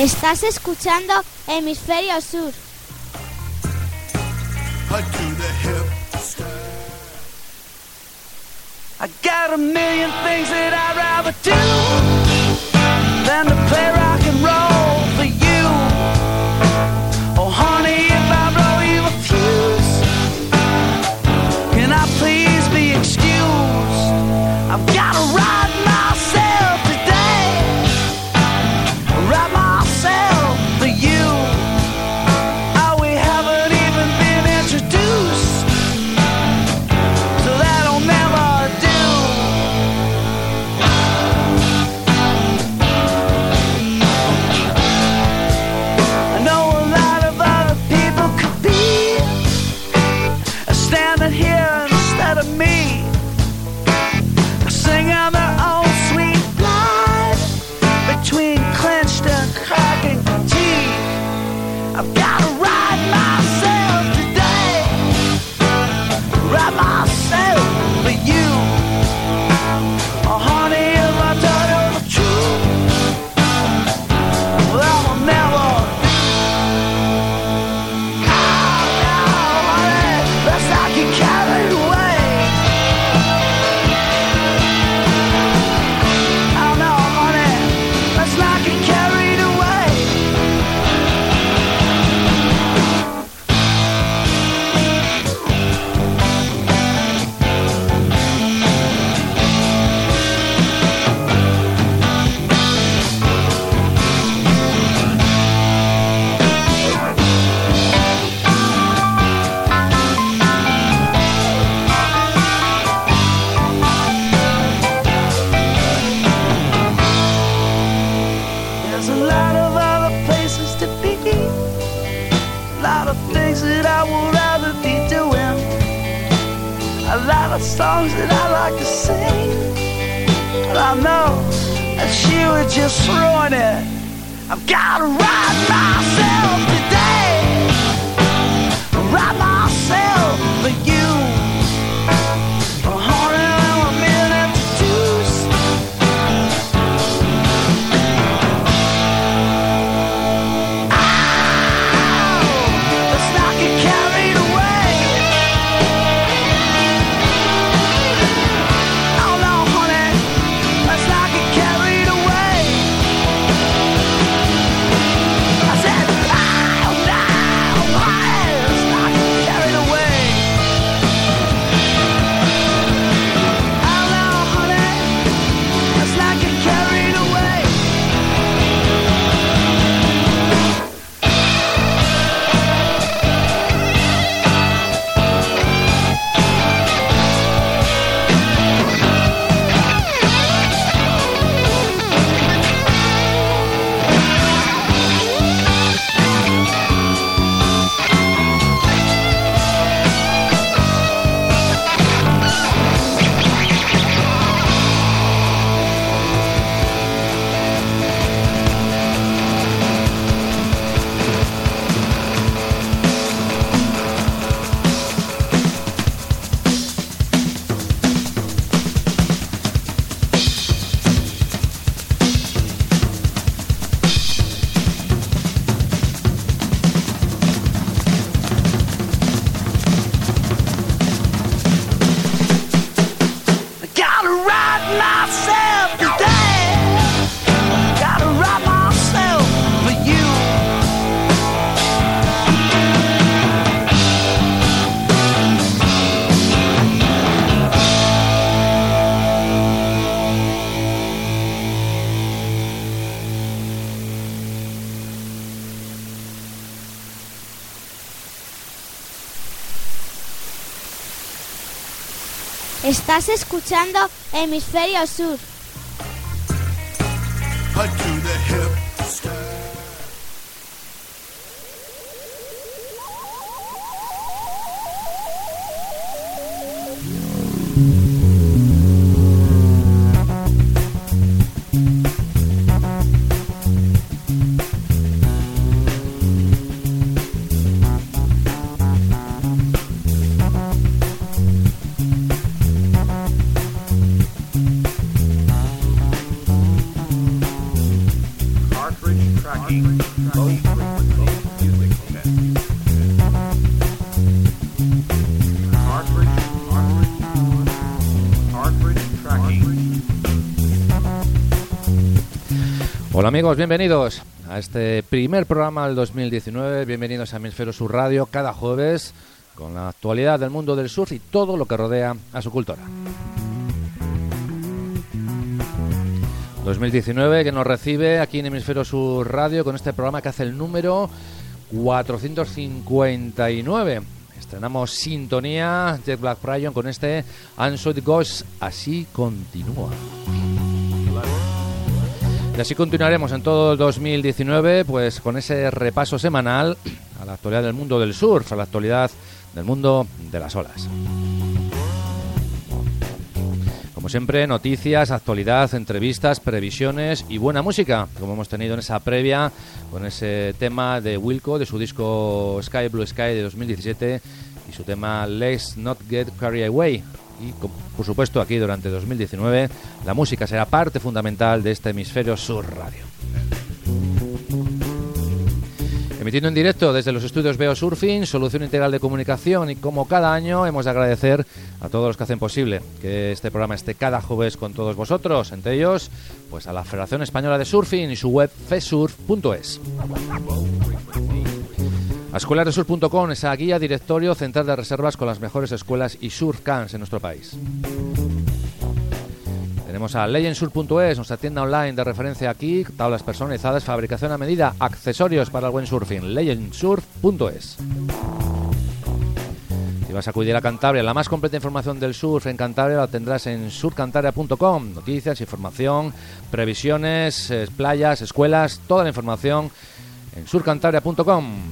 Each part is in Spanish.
Estás escuchando Hemisferio Sur. I got a million things that I'd rather do than to just ruin it. I've gotta ride myself. Estás escuchando Hemisferio Sur. Amigos, bienvenidos a este primer programa del 2019. Bienvenidos a Hemisferio Sur Radio cada jueves con la actualidad del mundo del surf y todo lo que rodea a su cultura. 2019 que nos recibe aquí en Hemisferio Sur Radio con este programa que hace el número 459. Estrenamos Sintonía, Jet Black Pryon con este Answered Ghost, así continúa. Y así continuaremos en todo el 2019, pues con ese repaso semanal a la actualidad del mundo del surf, a la actualidad del mundo de las olas. Como siempre, noticias, actualidad, entrevistas, previsiones y buena música, como hemos tenido en esa previa con ese tema de Wilco, de su disco Sky Blue Sky de 2017 y su tema Let's Not Get Carried Away. Y por supuesto aquí durante 2019 la música será parte fundamental de este hemisferio sur radio. Emitiendo en directo desde los estudios Veo Surfing, solución integral de comunicación y como cada año hemos de agradecer a todos los que hacen posible que este programa esté cada jueves con todos vosotros, entre ellos pues a la Federación Española de Surfing y su web fesurf.es. Escuelasdesur.com, esa guía directorio central de reservas con las mejores escuelas y surf camps en nuestro país. Tenemos a leyendsur.es, nuestra tienda online de referencia aquí, tablas personalizadas, fabricación a medida, accesorios para el buen surfing, leyendsur.es. Si vas a acudir a Cantabria, la más completa información del surf en Cantabria la tendrás en surcantabria.com. Noticias, información, previsiones, eh, playas, escuelas, toda la información en surcantabria.com.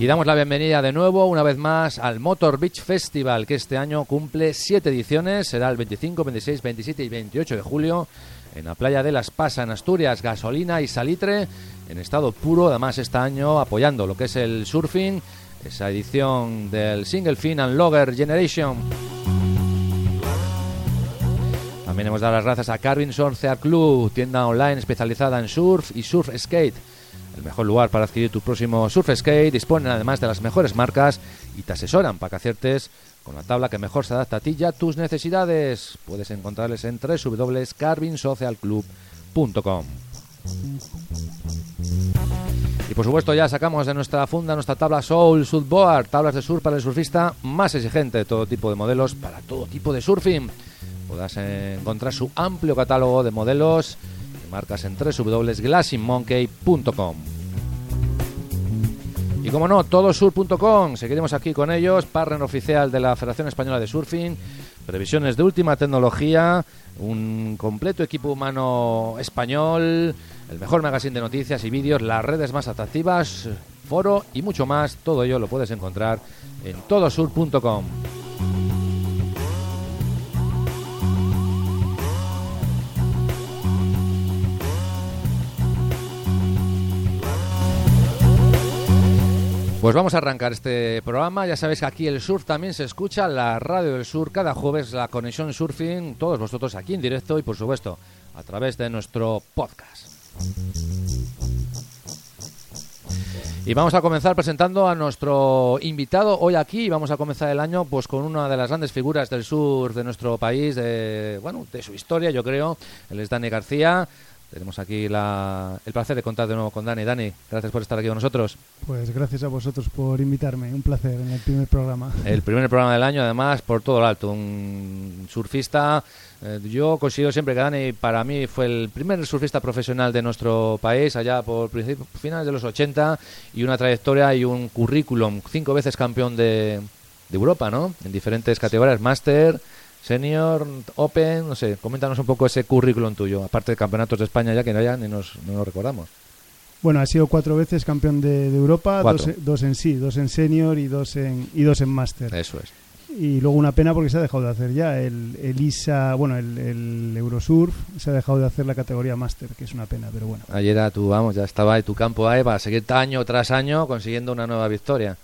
Y damos la bienvenida de nuevo, una vez más, al Motor Beach Festival, que este año cumple siete ediciones. Será el 25, 26, 27 y 28 de julio en la playa de Las Pasas, en Asturias, gasolina y salitre en estado puro. Además, este año apoyando lo que es el surfing, esa edición del Single Fin and Logger Generation. También hemos dado las gracias a Carvin Surf Club, tienda online especializada en surf y surf skate el mejor lugar para adquirir tu próximo surf skate. Disponen además de las mejores marcas y te asesoran para que aciertes con la tabla que mejor se adapta a ti y a tus necesidades. Puedes encontrarles en www.carvinsocialclub.com. Y por supuesto ya sacamos de nuestra funda nuestra tabla Soul Surfboard, tablas de surf para el surfista más exigente de todo tipo de modelos para todo tipo de surfing. Podrás encontrar su amplio catálogo de modelos marcas en www.glassingmonkey.com. Y como no, todosur.com, seguiremos aquí con ellos, partner oficial de la Federación Española de Surfing, previsiones de última tecnología, un completo equipo humano español, el mejor magazine de noticias y vídeos, las redes más atractivas, foro y mucho más, todo ello lo puedes encontrar en todosur.com. Pues vamos a arrancar este programa. Ya sabéis que aquí el surf también se escucha, la radio del sur, cada jueves la conexión surfing, todos vosotros aquí en directo y por supuesto a través de nuestro podcast. Y vamos a comenzar presentando a nuestro invitado hoy aquí. Vamos a comenzar el año pues con una de las grandes figuras del sur de nuestro país, de, bueno, de su historia, yo creo. Él es Dani García. Tenemos aquí el placer de contar de nuevo con Dani. Dani, gracias por estar aquí con nosotros. Pues gracias a vosotros por invitarme. Un placer en el primer programa. El primer programa del año, además, por todo lo alto. Un surfista. Eh, yo considero siempre que Dani, para mí, fue el primer surfista profesional de nuestro país, allá por finales de los 80, y una trayectoria y un currículum. Cinco veces campeón de, de Europa, ¿no? En diferentes categorías: Máster Senior, Open, no sé, coméntanos un poco ese currículum tuyo, aparte de campeonatos de España ya que no, ya ni nos, no nos recordamos. Bueno, ha sido cuatro veces campeón de, Europa, dos, en sí, dos en senior y dos en, y dos en máster. Eso es. Y luego una pena porque se ha dejado de hacer ya. El, el ISA, bueno, el, el Eurosurf se ha dejado de hacer la categoría máster, que es una pena, pero bueno. Ayer era tu, vamos, ya estaba en tu campo ahí para seguir año tras año consiguiendo una nueva victoria.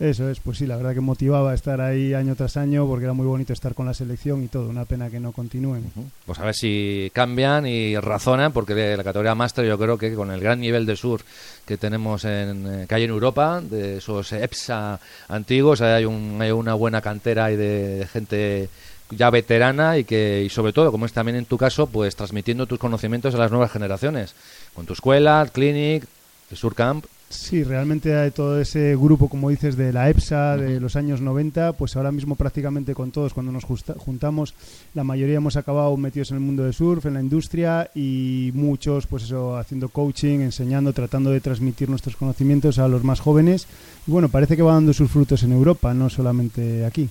Eso es, pues sí, la verdad que motivaba estar ahí año tras año porque era muy bonito estar con la selección y todo. Una pena que no continúen. Pues a ver si cambian y razonan, porque la categoría Master yo creo que con el gran nivel de sur que tenemos en, eh, que hay en Europa, de esos EPSA antiguos, hay, un, hay una buena cantera y de, de gente ya veterana y que y sobre todo como es también en tu caso pues transmitiendo tus conocimientos a las nuevas generaciones con tu escuela, clinic, el Surcamp Sí, realmente hay todo ese grupo, como dices, de la EPSA de los años 90, pues ahora mismo prácticamente con todos, cuando nos justa- juntamos, la mayoría hemos acabado metidos en el mundo del surf, en la industria y muchos, pues eso, haciendo coaching, enseñando, tratando de transmitir nuestros conocimientos a los más jóvenes. Y bueno, parece que va dando sus frutos en Europa, no solamente aquí.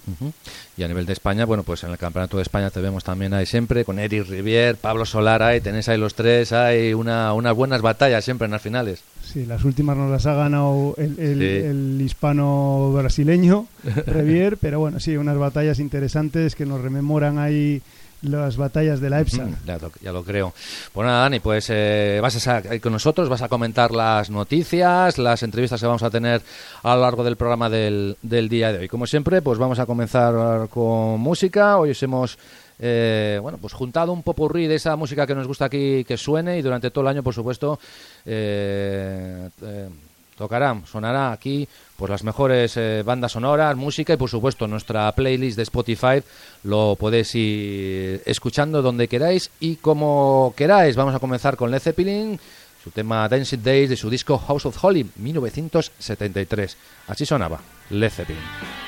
Y a nivel de España, bueno, pues en el Campeonato de España te vemos también ahí siempre, con Eric Rivier, Pablo Solar, ahí tenéis ahí los tres, hay una, unas buenas batallas siempre en las finales. Sí, las últimas nos las ha ganado el, el- Sí. el hispano brasileño, Revier, pero bueno, sí, unas batallas interesantes que nos rememoran ahí las batallas de la EPSA. Mm, Ya, lo- ya lo creo. Pues nada, Dani, pues eh, vas a estar ahí con nosotros, vas a comentar las noticias, las entrevistas que vamos a tener a lo largo del programa del, del día de hoy. Como siempre, pues vamos a comenzar con música. Hoy os hemos eh, bueno, pues juntado un popurrí de esa música que nos gusta aquí que suene y durante todo el año, por supuesto, eh, eh, tocará, sonará aquí pues las mejores eh, bandas sonoras, música y por supuesto nuestra playlist de Spotify lo podéis ir escuchando donde queráis y como queráis. Vamos a comenzar con Led Zeppelin, su tema Dancing Days de su disco House of Holy 1973. Así sonaba Led Zeppelin.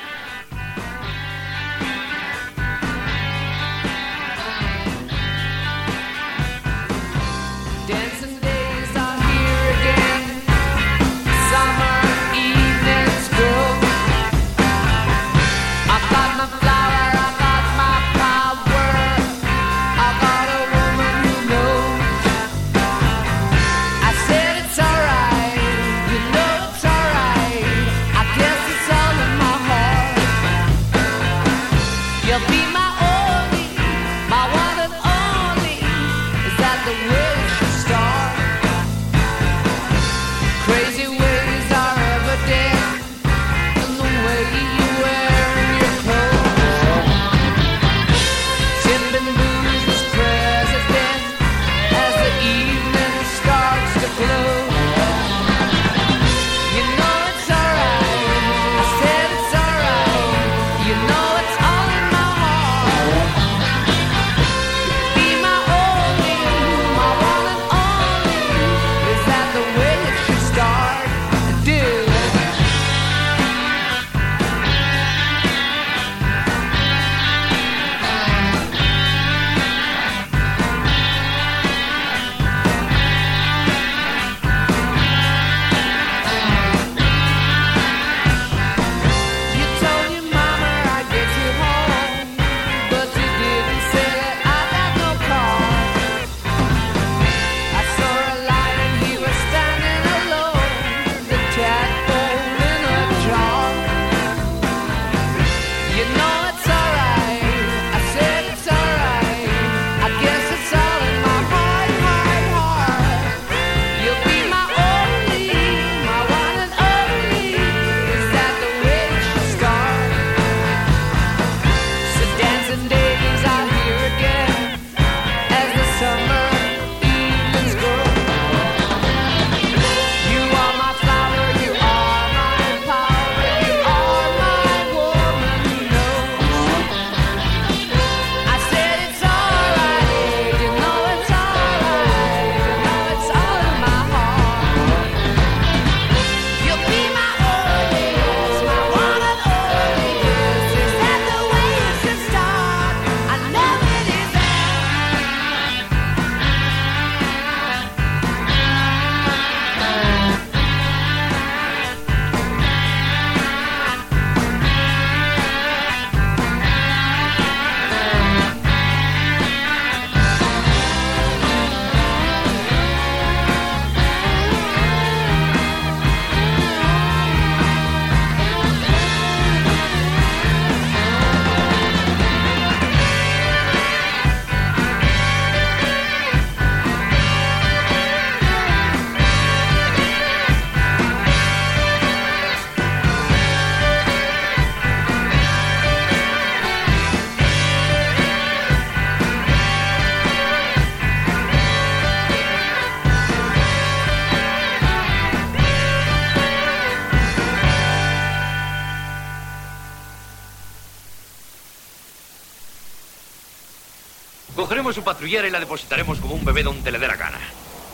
Cogeremos su patrullera y la depositaremos como un bebé donde le dé la gana.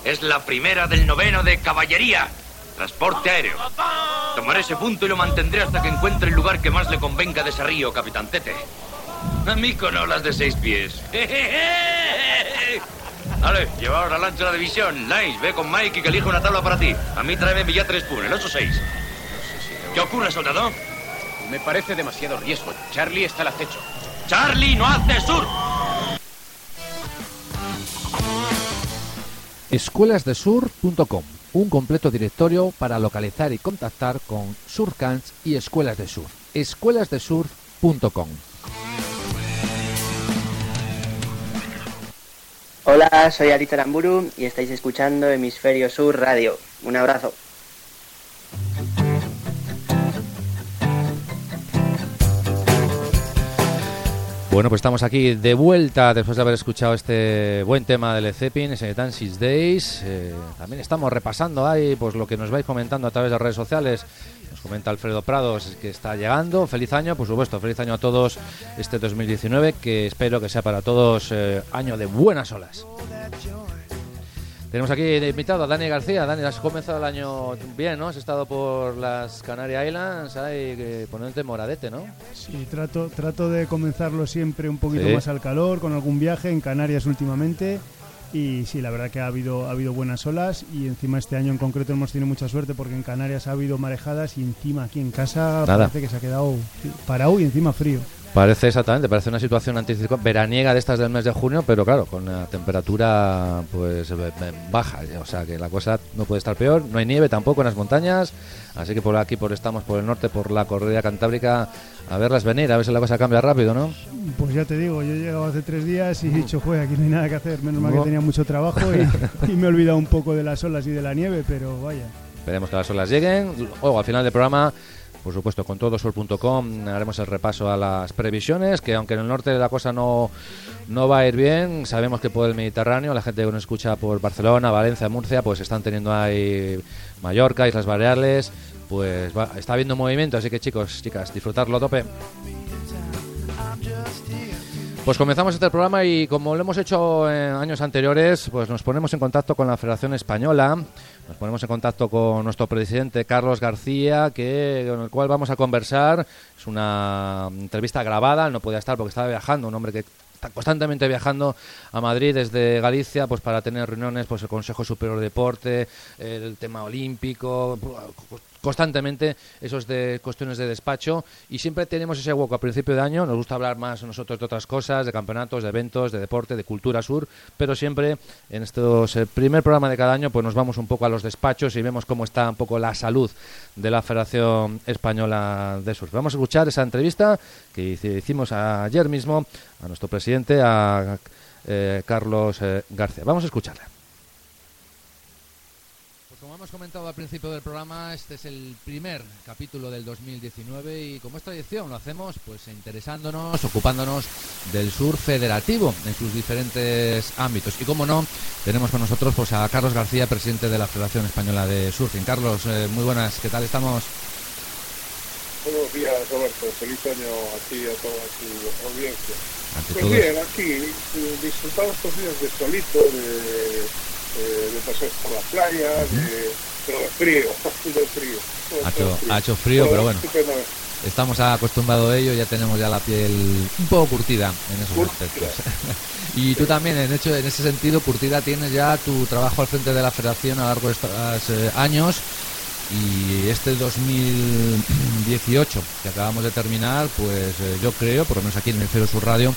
Es la primera del noveno de caballería. Transporte aéreo. Tomaré ese punto y lo mantendré hasta que encuentre el lugar que más le convenga de ese río, Capitán Tete. A mí con olas de seis pies. Vale, llevaos la lancha la división. Lines, ve con Mike y que elija una tabla para ti. A mí tráeme Villa tres Pun, el 8-6. ¿Qué ocurre, soldado? Me parece demasiado riesgo. Charlie está al acecho. Charlie no hace sur. Escuelasdesur.com, un completo directorio para localizar y contactar con surcamps y escuelas de sur. Escuelasdesur.com. Hola, soy Arita Aramburu y estáis escuchando Hemisferio Sur Radio. Un abrazo. Bueno, pues estamos aquí de vuelta después de haber escuchado este buen tema del Zeppelin, ese Six Days. Eh, también estamos repasando ahí pues lo que nos vais comentando a través de las redes sociales. Nos comenta Alfredo Prados que está llegando. Feliz año, por supuesto, feliz año a todos este 2019, que espero que sea para todos eh, año de buenas olas. Tenemos aquí de invitado a Dani García. Dani, has comenzado el año bien, ¿no? Has estado por las Canary Islands, ahí eh, poniéndote moradete, ¿no? Sí, trato, trato de comenzarlo siempre un poquito Sí. más al calor, con algún viaje en Canarias últimamente. Y sí, la verdad que ha habido, ha habido buenas olas y encima este año en concreto hemos tenido mucha suerte porque en Canarias ha habido marejadas y encima aquí en casa Nada. parece que se ha quedado parado y encima frío. Parece exactamente, parece una situación anticiclónica veraniega de estas del mes de junio, pero claro, con la temperatura pues eh, eh, baja, o sea que la cosa no puede estar peor, no hay nieve tampoco en las montañas, así que por aquí por estamos por el norte, por la corrida cantábrica, a verlas venir, a ver si la cosa cambia rápido, ¿no? Pues ya te digo, yo he llegado hace tres días y he dicho, joder, aquí no hay nada que hacer. Menos mal No. que tenía mucho trabajo y, y me he olvidado un poco de las olas y de la nieve, pero vaya. Esperemos que las olas lleguen. Luego, al final del programa, por supuesto, con todosur.com haremos el repaso a las previsiones, que aunque en el norte la cosa no, no va a ir bien, sabemos que por el Mediterráneo, la gente que nos escucha por Barcelona, Valencia, Murcia, pues están teniendo ahí Mallorca, Islas Baleares, pues va- está habiendo movimiento, así que chicos, chicas, disfrutarlo a tope. Pues comenzamos este programa y como lo hemos hecho en años anteriores, pues nos ponemos en contacto con la Federación Española, nos ponemos en contacto con nuestro presidente Carlos García, que con el cual vamos a conversar. Es una entrevista grabada, no podía estar porque estaba viajando, un hombre que está constantemente viajando a Madrid desde Galicia, pues para tener reuniones, pues el Consejo Superior de Deporte, el tema olímpico, constantemente esos de cuestiones de despacho y siempre tenemos ese hueco. A principio de año nos gusta hablar más nosotros de otras cosas de campeonatos de eventos de deporte de cultura sur pero siempre en estos el primer programa de cada año pues nos vamos un poco a los despachos y vemos cómo está un poco la salud de la Federación Española de Surf vamos a escuchar esa entrevista que hicimos ayer mismo a nuestro presidente a eh, Carlos eh, García. Vamos a escucharla hemos comentado al principio del programa, este es el primer capítulo del 2019 y como es tradición lo hacemos pues interesándonos, ocupándonos del sur federativo en sus diferentes ámbitos. Y como no, tenemos con nosotros pues a Carlos García, presidente de la Federación Española de Surfing. Carlos, eh, muy buenas, ¿qué tal estamos? Buenos días, Roberto. Feliz año a ti y a toda tu audiencia. Pues bien, aquí eh, disfrutando estos días de solito, de, eh, de paseos por la playa, de, pero de frío, de frío. Ha hecho, frío. ha hecho frío, pero bueno, estamos acostumbrados a ello, ya tenemos ya la piel un poco curtida en esos Curtida. aspectos. y tú también, en, hecho, en ese sentido, curtida, tienes ya tu trabajo al frente de la federación a lo largo de estos eh, años y este 2018 que acabamos de terminar, pues eh, yo creo, por lo menos aquí en el Cero Sur Radio,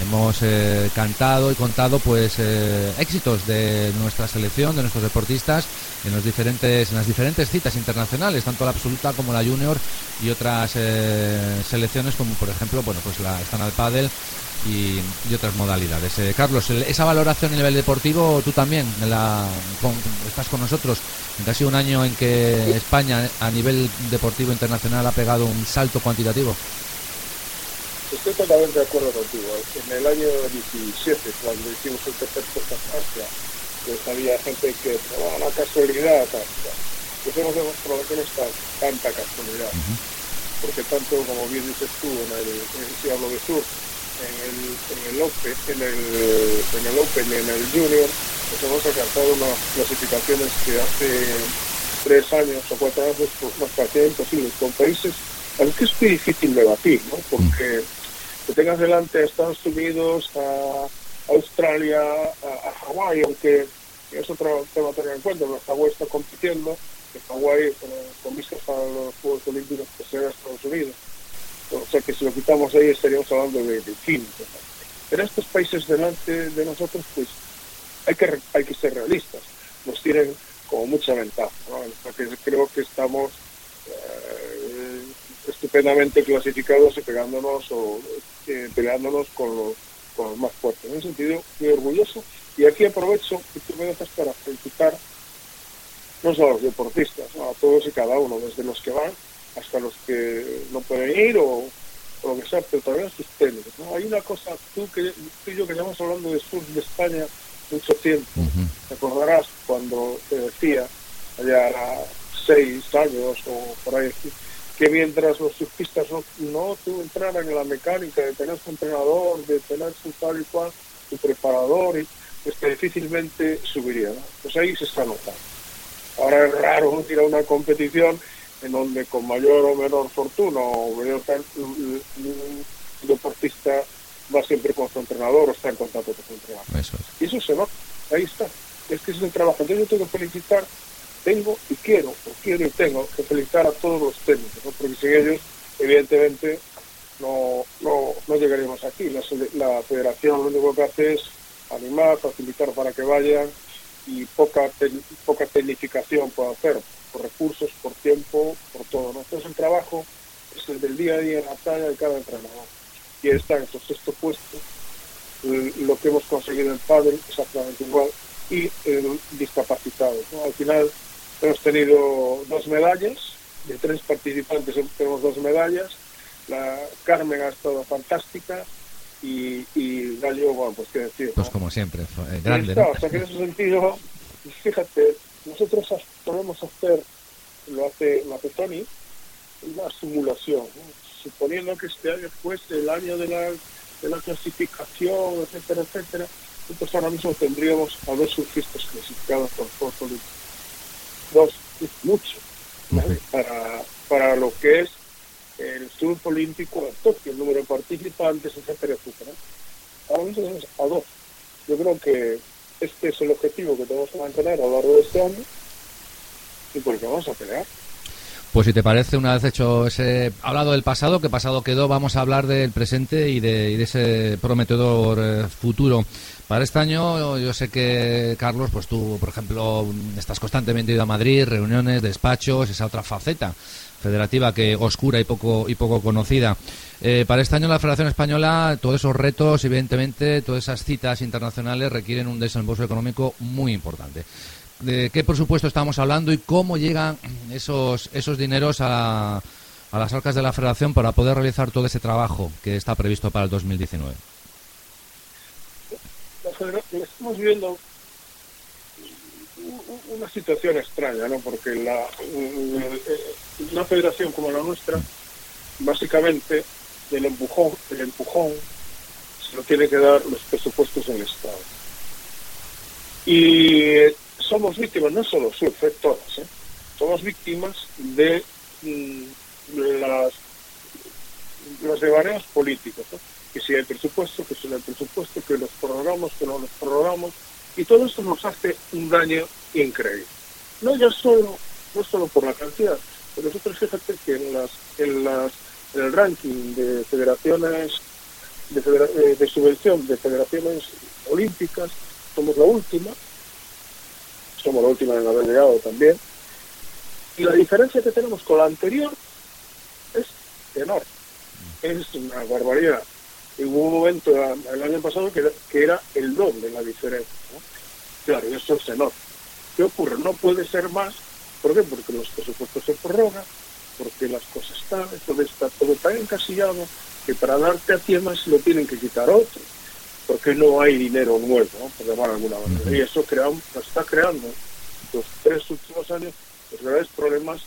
hemos eh, cantado y contado pues eh, éxitos de nuestra selección, de nuestros deportistas en los diferentes en las diferentes citas internacionales, tanto la absoluta como la junior y otras eh, selecciones como por ejemplo, bueno, pues la están al pádel y, otras modalidades. Eh, Carlos, esa valoración a nivel deportivo, tú también la, con- estás con nosotros. en Casi un año en que España a nivel deportivo internacional ha pegado un salto cuantitativo. Estoy totalmente de acuerdo contigo. En el año 17, cuando hicimos el tercer puesto en Francia, pues había gente que bueno, una casualidad, tal. Pues hemos demostrado que no es tan- tanta casualidad. Porque tanto, como bien dices tú, en el, en- si hablo de sur, en el, en el Open, en el, en el Open y en el Junior, pues hemos alcanzado unas clasificaciones que hace tres años o cuatro años pues, nos parecían imposibles con países a los que es muy difícil debatir, ¿no? Porque que tengas delante a Estados Unidos, a Australia, a, Hawái, aunque es otro tema a tener en cuenta, pero Hawái está compitiendo, que Hawái, con vistas a los Juegos Olímpicos, que será Estados Unidos. O sea que si lo quitamos ahí estaríamos hablando de, de. ¿no? Pero estos países delante de nosotros, pues hay que, hay que ser realistas. Nos tienen como mucha ventaja. ¿no? Creo que estamos eh, estupendamente clasificados y pegándonos o eh, peleándonos con los, con los más fuertes. En ese sentido, muy orgulloso. Y aquí aprovecho que tú me dejas para felicitar no solo a los deportistas, ¿no? a todos y cada uno, desde los que van hasta los que no pueden ir o, o lo que sea, pero también a sus técnicos. ¿no? Hay una cosa, tú, que, tú y yo que llevamos hablando de surf de España mucho tiempo, te acordarás cuando te decía, allá seis años o por ahí, que mientras los surfistas no, no tú entraran en la mecánica de tener su entrenador, de tener su tal y cual, su preparador, y, pues que difícilmente subiría. ¿no? Pues ahí se está notando. Ahora es raro ir a una competición en donde con mayor o menor fortuna o mayor tal, un un deportista va siempre con su entrenador o está en contacto con su entrenador. Eso es. Y eso se nota, ahí está. Es que es el trabajo. Entonces yo tengo que felicitar, tengo y quiero, o quiero y tengo que felicitar a todos los técnicos, ¿no? porque sin ellos, evidentemente, no, no, no llegaríamos aquí. La, federación lo único que hace es animar, facilitar para que vayan y poca, poca tecnificación puede hacer, por recursos, por tiempo, por todo. ¿no? Entonces el trabajo es el del día a día en la playa de cada entrenador. Y está en su sexto puesto, l- lo que hemos conseguido en padre exactamente igual y el discapacitado. Al final hemos tenido dos medallas, de tres participantes tenemos dos medallas, la Carmen ha estado fantástica y, y Gallo, bueno, pues qué decir. ¿no? Pues como siempre, eh, grande, está, ¿no? O sea que en ese sentido, fíjate, nosotros podemos hacer, lo hace, lo hace Tony, una simulación, ¿no? suponiendo que este año fuese el año de la, de la clasificación, etcétera, etcétera, entonces ahora mismo tendríamos a dos surfistas clasificados por Olímpicos. Dos, es mucho, para, para lo que es el surf olímpico en Tokio, el número de participantes, etcétera, etcétera. Ahora tenemos a dos. Yo creo que este es el objetivo que tenemos que mantener a lo largo de este año y por el que vamos a pelear. Pues si te parece, una vez hecho ese hablado del pasado, que pasado quedó, vamos a hablar del presente y de, y de ese prometedor eh, futuro. Para este año, yo sé que, Carlos, pues tú, por ejemplo, estás constantemente ido a Madrid, reuniones, despachos, esa otra faceta federativa que oscura y poco y poco conocida. Eh, para este año la Federación Española, todos esos retos, evidentemente, todas esas citas internacionales requieren un desembolso económico muy importante. ¿De qué presupuesto estamos hablando y cómo llegan esos, esos dineros a, a las arcas de la Federación para poder realizar todo ese trabajo que está previsto para el 2019? Estamos viviendo una situación extraña, ¿no? Porque la, eh, una federación como la nuestra, básicamente, del empujón, el empujón se lo tiene que dar los presupuestos del Estado. Y somos víctimas, no solo surf, eh, todas, ¿eh? somos víctimas de mm, los devaneos políticos. Que si hay presupuesto, que si hay presupuesto, que los prorrogamos, que no los prorrogamos, y todo esto nos hace un daño increíble. No ya solo, no solo por la cantidad, pero nosotros fíjate que en el ranking de federaciones de, federa- eh, de subvención de federaciones olímpicas somos la última, somos la última en haber llegado también, y la diferencia que tenemos con la anterior es enorme, es una barbaridad. Hubo un momento el año pasado que era, que era el doble la diferencia. ¿no? Claro, y eso se nota. ¿Qué ocurre? No puede ser más. ¿Por qué? Porque los presupuestos se prorrogan, porque las cosas están, todo está todo tan encasillado que para darte a ti más lo tienen que quitar otro, porque no hay dinero nuevo, ¿no? por llamar alguna manera. Y eso crea, está creando los tres últimos años los graves problemas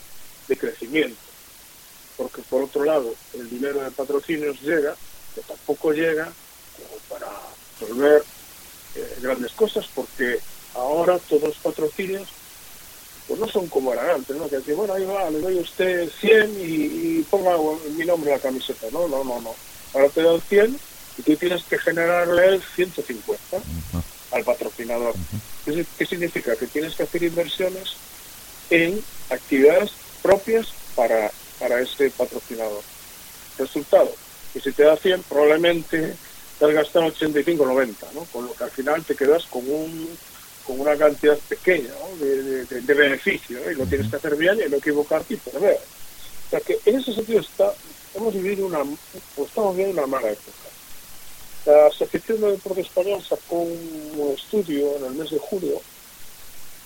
de crecimiento porque por otro lado el dinero de patrocinios llega, que tampoco llega, como para resolver eh, grandes cosas, porque ahora todos los patrocinios pues no son como eran antes, ¿no? Que bueno, ahí va, le doy a usted 100 y, y ponga mi nombre en la camiseta. No, no, no, no. Ahora te dan 100 y tú tienes que generarle 150 al patrocinador. ¿Qué, qué significa? Que tienes que hacer inversiones en actividades propias para, para ese patrocinador. Resultado, que si te da 100, probablemente te has gastado 85 90, ¿no? Con lo que al final te quedas con un con una cantidad pequeña ¿no? de, de- de- de beneficio ¿eh? y lo tienes que hacer bien y no equivocarte y perder. O sea que en ese sentido está, hemos vivido una, o estamos viviendo una mala época. La Asociación de Deporte Español sacó un estudio en el mes de julio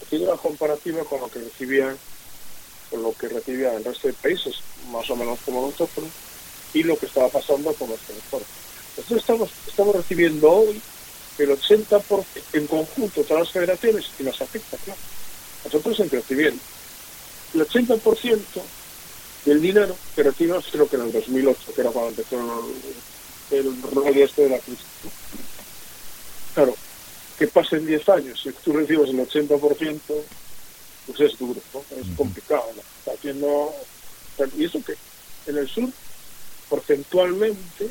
haciendo una comparativa con lo que recibían con lo que recibían el resto de países, más o menos como nosotros, y lo que estaba pasando con nuestro deporte. Nosotros estamos, estamos recibiendo hoy el 80% en conjunto todas las federaciones y nos afecta, claro. Nosotros en crecimiento. El 80% del dinero que recibimos creo que en el 2008, que era cuando empezó el, el rollo este de la crisis. Claro, que pasen 10 años y tú recibes el 80%, pues es duro, ¿no? Es complicado, ¿no? Está haciendo... Y eso que en el sur, porcentualmente,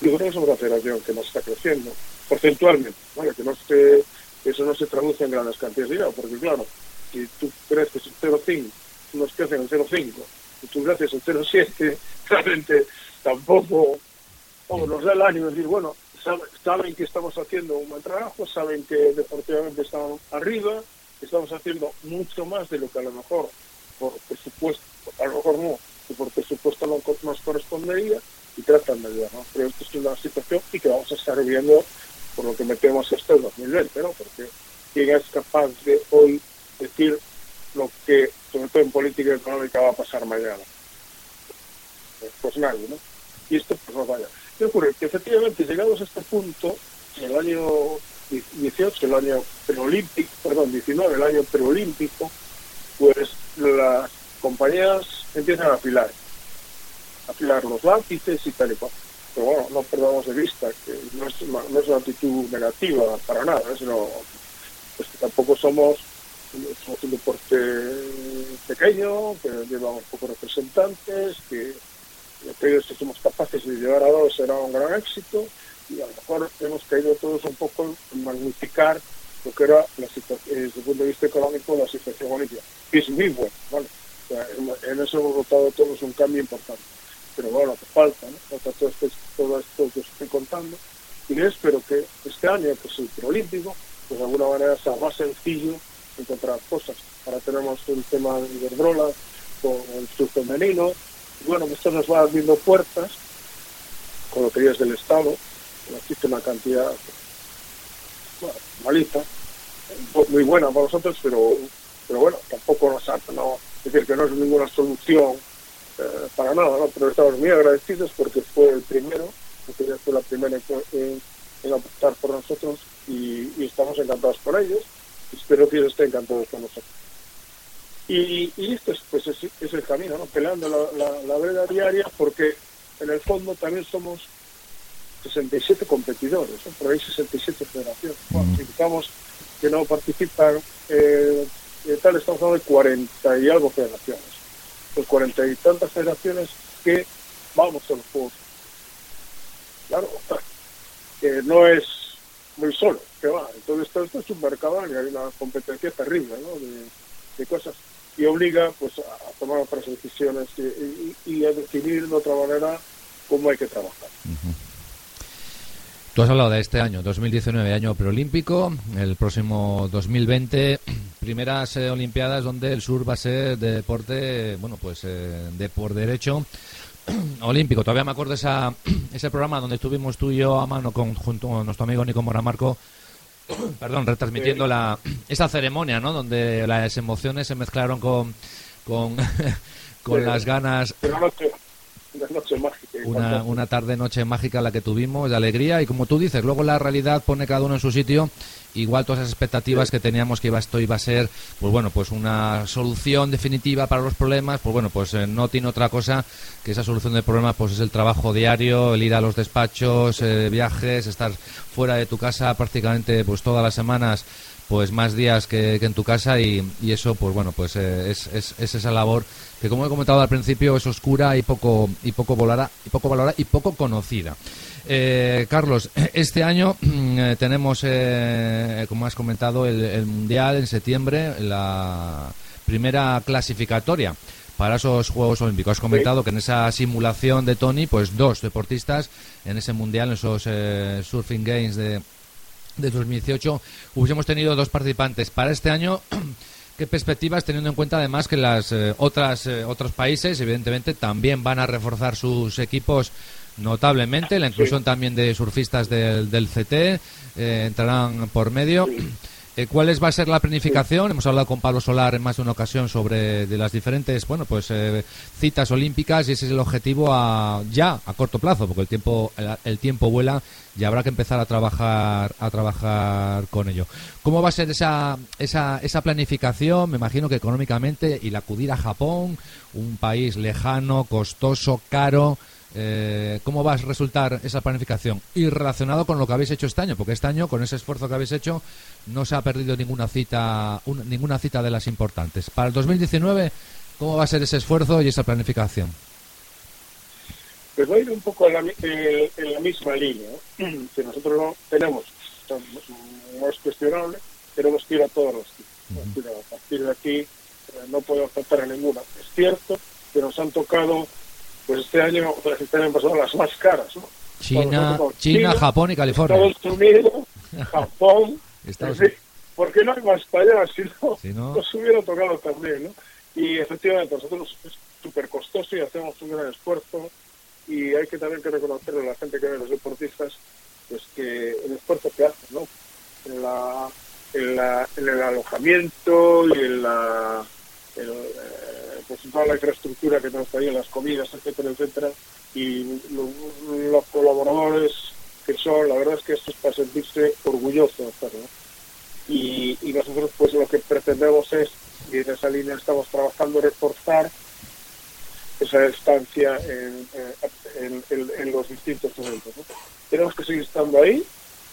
creo que somos la federación que más está creciendo, porcentualmente, ¿vale? Que no se, eso no se traduce en grandes cantidades de dinero, porque claro, si tú creces en 0,5, unos crecen en 0,5, y tú creces en 0,7, realmente tampoco vamos, nos da el ánimo de decir, bueno, saben, que estamos haciendo un buen trabajo, saben que deportivamente estamos arriba, que estamos haciendo mucho más de lo que a lo mejor por presupuesto, a lo mejor no, que por presupuesto no nos correspondería y tratan de ayudar, ¿no? Pero esto es una situación y que vamos a estar viendo por lo que metemos este 2020, ¿no? Porque quién es capaz de hoy decir lo que, sobre todo en política económica, va a pasar mañana. Pues, pues nadie, ¿no? Y esto pues nos vaya. ¿Qué ocurre? Que efectivamente llegados a este punto, en el año 18, el año preolímpico, perdón, 19, el año preolímpico, pues las compañías empiezan a afilar, afilar los lápices y tal y cual. Pero bueno, no perdamos de vista que no es una, actitud negativa para nada, ¿eh? sino pues que tampoco somos, un deporte pequeño, que llevamos pocos representantes, que aquellos que somos capaces de llevar a dos será un gran éxito y a lo mejor hemos caído todos un poco en magnificar lo que era la eh, desde el punto de vista económico la situación olímpica, es muy bueno, ¿vale? O sea, en, eso hemos notado todos un cambio importante. Pero bueno, que falta, ¿no? Falta todo, este, todo esto que os estoy contando y espero que este año, que es el preolímpico, pues de alguna manera sea más sencillo encontrar cosas. Ahora tenemos el tema de Iberdrola con el sur femenino, y bueno, esto nos va abriendo puertas con lo que es del Estado, existe una cantidad malita, muy buena para nosotros, pero, pero bueno, tampoco nos no, es decir, que no es ninguna solución eh, para nada, ¿no? pero estamos muy agradecidos porque fue el primero, porque ya fue la primera en, en, apostar por nosotros y, y estamos encantados por ellos, espero que ellos estén encantados con nosotros. Y, y esto es, pues es, es el camino, ¿no? peleando la, la, la veda diaria porque en el fondo también somos 67 competidores, ¿no? por ahí 67 federaciones. Bueno, que no participan, eh, eh, tal, estamos hablando de 40 y algo federaciones. Pues 40 y tantas federaciones que vamos a los juegos. Claro, que no es muy solo, que va. Entonces todo esto es un mercado y hay una competencia terrible. De, cosas y obliga pues a tomar otras decisiones y a definir de otra manera cómo hay que trabajar. Tú has hablado de este año, 2019, año preolímpico, el próximo 2020, primeras eh, Olimpiadas donde el sur va a ser de deporte, bueno, pues eh, de por derecho olímpico. Todavía me acuerdo esa, ese programa donde estuvimos tú y yo a mano con, junto a nuestro amigo Nico Moramarco, perdón, retransmitiendo la, esa ceremonia, ¿no? Donde las emociones se mezclaron con, con, con Sí. las ganas noche, una noche mágica. y una, tarde noche mágica la que tuvimos de alegría. Y como tú dices luego la realidad pone cada uno en su sitio. Igual todas las expectativas que teníamos que iba, esto iba a ser, pues bueno, pues una solución definitiva para los problemas, pues bueno, pues eh, no tiene otra cosa que esa solución de problemas, pues es el trabajo diario, el ir a los despachos, eh, viajes, estar fuera de tu casa prácticamente pues todas las semanas pues más días que, que en tu casa y, y eso pues bueno pues eh, es, es, es esa labor que como he comentado al principio es oscura y poco y poco valorada y poco valorada y poco conocida Eh, Carlos este año eh, tenemos como has comentado el, el mundial en septiembre la primera clasificatoria para esos Juegos Olímpicos. Has comentado que en esa simulación de Tony, pues dos deportistas en ese mundial, en esos eh, Surfing Games de, de 2018, hubiésemos tenido dos participantes. Para este año, ¿qué perspectivas, teniendo en cuenta además que las eh, otras eh, otros países, evidentemente, también van a reforzar sus equipos notablemente? La inclusión también de surfistas del, del CT eh, entrarán por medio. Eh, ¿Cuál va a ser la planificación? Hemos hablado con Pablo Solar en más de una ocasión sobre de las diferentes bueno pues eh, citas olímpicas y ese es el objetivo a, ya a corto plazo porque el tiempo el, el tiempo vuela y habrá que empezar a trabajar a trabajar con ello. ¿Cómo va a ser esa, esa, esa planificación? Me imagino que económicamente y el acudir a Japón, un país lejano, costoso, caro. Eh, ¿Cómo va a resultar esa planificación? Y relacionado con lo que habéis hecho este año, porque este año, con ese esfuerzo que habéis hecho, no se ha perdido ninguna cita, un- ninguna cita de las importantes. Para el 2019, ¿cómo va a ser ese esfuerzo y esa planificación? Pues va a ir un poco en la, en- en la misma línea. ¿no? Que nosotros no tenemos, no es cuestionable, tenemos que ir a todas las citas. Es decir, A partir de aquí eh, no podemos faltar a ninguna. Es cierto que nos han tocado, pues este año, pues este año pasado, las más caras. ¿no? China, China, Japón y California. Estados Unidos, Japón, Estados fin, porque no hay más para allá, si no, Si no- nos hubiera tocado también, ¿no? Y efectivamente, nosotros es súper costoso y hacemos un gran esfuerzo y hay que también que reconocerle a la gente que ve los deportistas, pues que el esfuerzo que hacen, ¿no? En, la, en, la, en el alojamiento y en la en, eh, pues toda la infraestructura que ahí, en las comidas, etcétera, etcétera, y lo- los colaboradores que son, la verdad es que esto es para sentirse orgulloso de hacerlo. Y, nosotros pues lo que pretendemos es, y en esa línea estamos trabajando, reforzar esa estancia en, los distintos eventos. Tenemos que seguir estando ahí,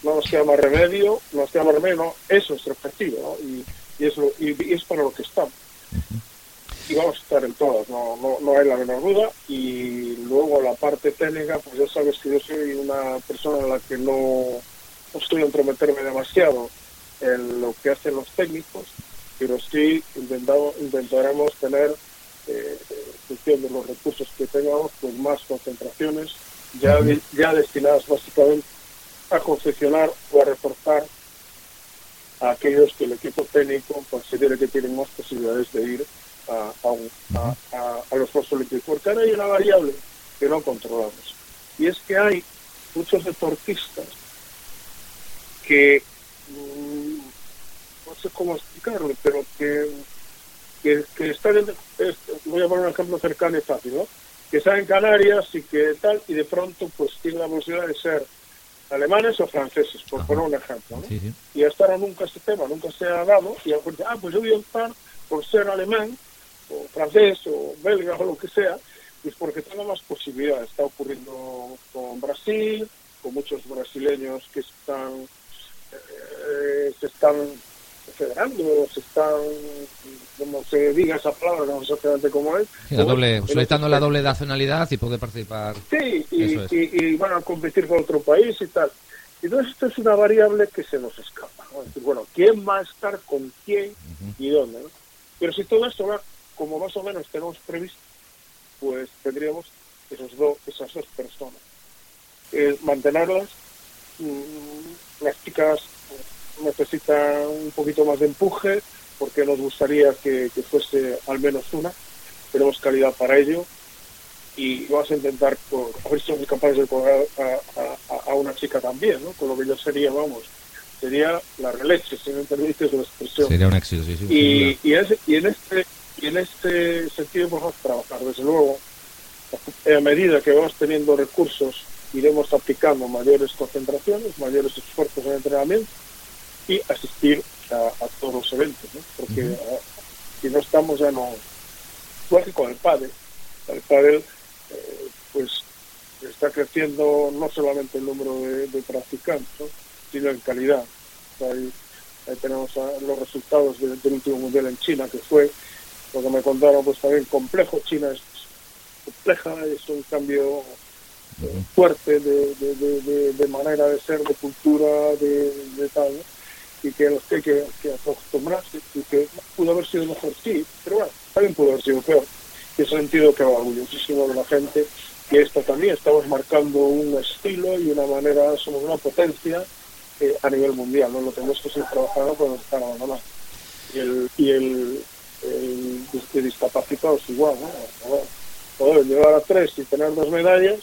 no nos queda más remedio, no nos queda más remedio, no, eso es nuestro objetivo, ¿no? y, eso, y es para lo que estamos. Y vamos a estar en todas, no, no, no hay la menor duda. Y luego la parte técnica, pues ya sabes que yo soy una persona a la que no, no estoy a entrometerme demasiado en lo que hacen los técnicos, pero sí intentado, intentaremos tener, eh, en función de los recursos que tengamos, pues más concentraciones ya, de- ya destinadas básicamente a confeccionar o a reforzar a aquellos que el equipo técnico considere que tienen más posibilidades de ir a, a, un- a- a- los Olímpicos. Porque ahora hay una variable que no controlamos. Y es que hay muchos deportistas que, mm, no sé cómo explicarlo, pero que, que, que están, en, voy a poner un ejemplo cercano y fácil, ¿no? que están en Canarias y que tal, y de pronto pues tienen la posibilidad de ser alemanes o franceses, por poner un ejemplo. ¿no? Sí, sí. y hasta ahora nunca este tema nunca se ha dado y ahora ah pues yo voy a optar por ser alemán o francés o belga o lo que sea pues porque tengo más posibilidades está ocurriendo con Brasil con muchos brasileños que están eh, se están federando se están como se diga esa palabra no sé exactamente cómo es Sí, la doble, solicitando la doble nacionalidad y poder participar. Sí, y, es. y, y van a competir con otro país y tal. Entonces, esto es una variable que se nos escapa. ¿no? Es decir, bueno, ¿quién va a estar con quién y dónde? ¿no? Pero si todo esto va como más o menos tenemos previsto, pues tendríamos esos dos, esas dos personas. Eh, mantenerlas, mm, las chicas necesitan un poquito más de empuje, porque nos gustaría que, que fuese al menos una. Tenemos calidad para ello y vamos a intentar por, a ver si somos capaces de colgar a, a- a una chica también, ¿no? Con lo que yo sería, vamos, sería la releche, si me permites la expresión. Sería un éxito, sí, sí. Y, y, es- y en este y en este sentido vamos a trabajar, desde luego, a medida que vamos teniendo recursos, iremos aplicando mayores concentraciones, mayores esfuerzos en entrenamiento y asistir a, a todos los eventos, ¿no? porque ah, si no estamos ya no... Igual que con el pádel, el pádel eh, pues está creciendo no solamente el número de, de practicantes, ¿no? sino en calidad. Ahí, ahí tenemos ah, los resultados de- del último mundial en China, que fue, lo que me contaron, pues también complejo. China es compleja, es un cambio eh, fuerte de, de, de, manera de ser, de cultura, de, de tal, ¿no? y que a los que hay que, que acostumbrarse, y que pudo haber sido mejor, sí, pero bueno, también pudo haber sido peor. Y he sentido que va orgullosísimo de la gente, que esto también estamos marcando un estilo y una manera, somos una potencia eh, a nivel mundial, no lo tenemos que seguir trabajando cuando están abandonados. Y el, y el, de discapacitados igual, ¿no? Joder, llegar a tres y tener dos medallas,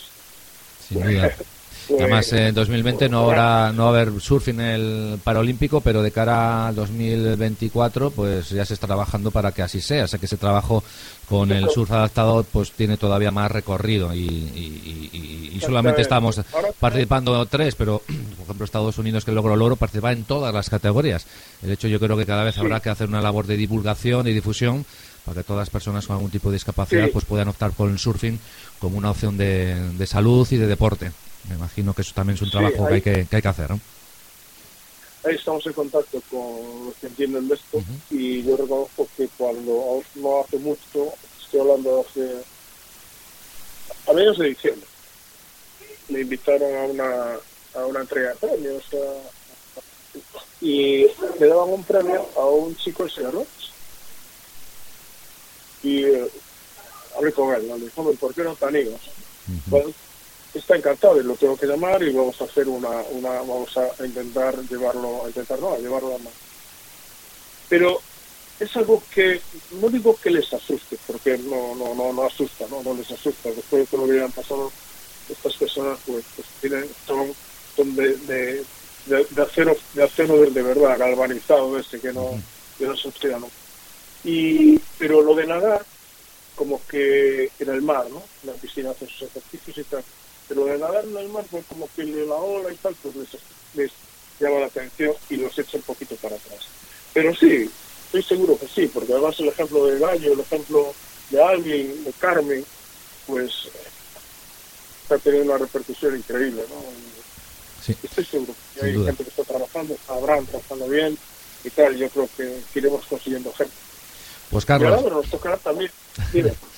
Sin duda. Además, en 2020 no habrá no va a haber surf en el Paralímpico, pero de cara al 2024, pues ya se está trabajando para que así sea. O sea que ese trabajo con el surf adaptado, pues tiene todavía más recorrido. Y, y- y- y- y solamente estamos participando tres, pero por ejemplo Estados Unidos que logró el oro participa en todas las categorías. El hecho yo creo que cada vez habrá que hacer una labor de divulgación y difusión para que todas las personas con algún tipo de discapacidad pues puedan optar por el surfing como una opción de, de salud y de deporte. Me imagino que eso también es un Sí, trabajo que, hay que, que hay que hacer. ¿no? ahí estamos en contacto con los que entienden de esto y yo reconozco que cuando no hace mucho, estoy hablando de hace a mediados de diciembre, me invitaron a una a una entrega de premios a- y le daban un premio a un chico de Segarros y eh, hablé con él, le dije, "Hombre, ¿por qué no te animas? Bueno, está encantado y lo tengo que llamar y vamos a hacer una, una vamos a intentar llevarlo, a intentar no, a llevarlo a más. Pero es algo que no digo que les asuste, porque no, no, no, no asusta, no, no les asusta. Después de todo lo que han pasado, estas personas pues, pues tienen, son, de, de, de, de acero, de acero de, verdad, galvanizado ese que no, que no se ¿no? Y, pero lo de nadar, como que en el mar, ¿no? En la piscina hacen sus ejercicios y tal. Pero de nadar en el mar, pues como que de la ola y tal, pues les, les llama la atención y los echa un poquito para atrás. Pero sí, estoy seguro que sí, porque además el ejemplo de Gallo, el ejemplo de Alvin, de Carmen, pues está teniendo una repercusión increíble, ¿no? Sí. Estoy seguro que hay duda. gente que está trabajando, sabrán trabajando bien y tal, yo creo que, que iremos consiguiendo gente. Pues ahora Carlos, nos tocará también. Dime.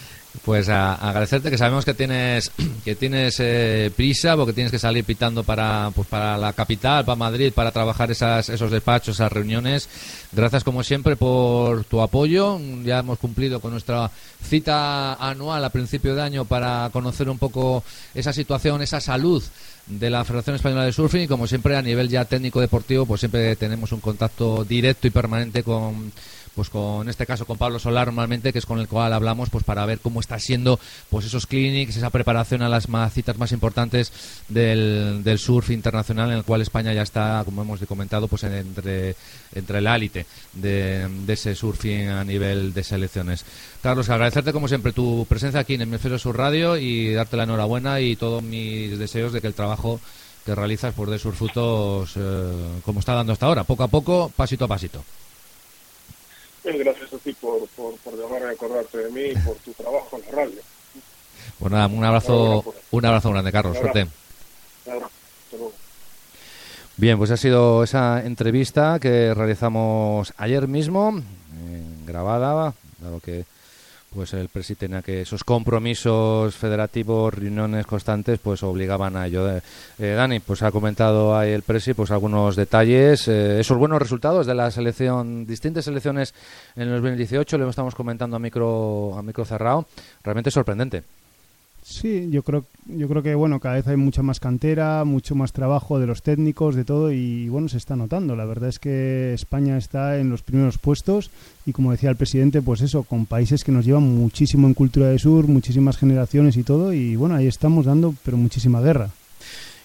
pues a- agradecerte que sabemos que tienes que tienes eh, prisa porque tienes que salir pitando para pues para la capital, para Madrid, para trabajar esas, esos despachos, esas reuniones. Gracias como siempre por tu apoyo. Ya hemos cumplido con nuestra cita anual a principio de año para conocer un poco esa situación, esa salud de la Federación Española de Surfing y como siempre a nivel ya técnico deportivo pues siempre tenemos un contacto directo y permanente con pues con este caso con Pablo Solar normalmente que es con el cual hablamos pues para ver cómo está siendo pues esos clinics esa preparación a las citas más importantes del, del surf internacional en el cual España ya está como hemos comentado pues en- entre entre el élite de, de ese surfing a nivel de selecciones. Carlos agradecerte como siempre tu presencia aquí en Hemisferio Sur Radio y darte la enhorabuena y todos mis deseos de que el trabajo que realizas por de sus frutos eh, como está dando hasta ahora poco a poco pasito a pasito Bien, gracias a ti por, por, por llamarme a acordarte de mí y por tu trabajo en la radio. Pues nada, un abrazo, un abrazo grande, Carlos. Abrazo. Suerte. Abrazo. Hasta luego. Bien, pues ha sido esa entrevista que realizamos ayer mismo, eh, grabada, dado que pues el presi tenía que esos compromisos federativos, reuniones constantes, pues obligaban a ello. Eh, eh, Dani, pues ha comentado ahí el presi pues algunos detalles, eh, esos buenos resultados de la selección, distintas selecciones en el 2018, lo estamos comentando a micro a micro cerrado, realmente sorprendente. Sí, yo creo, yo creo que bueno, cada vez hay mucha más cantera, mucho más trabajo de los técnicos, de todo, y bueno, se está notando. La verdad es que España está en los primeros puestos y como decía el presidente, pues eso, con países que nos llevan muchísimo en cultura de sur, muchísimas generaciones y todo, y bueno, ahí estamos dando, pero muchísima guerra.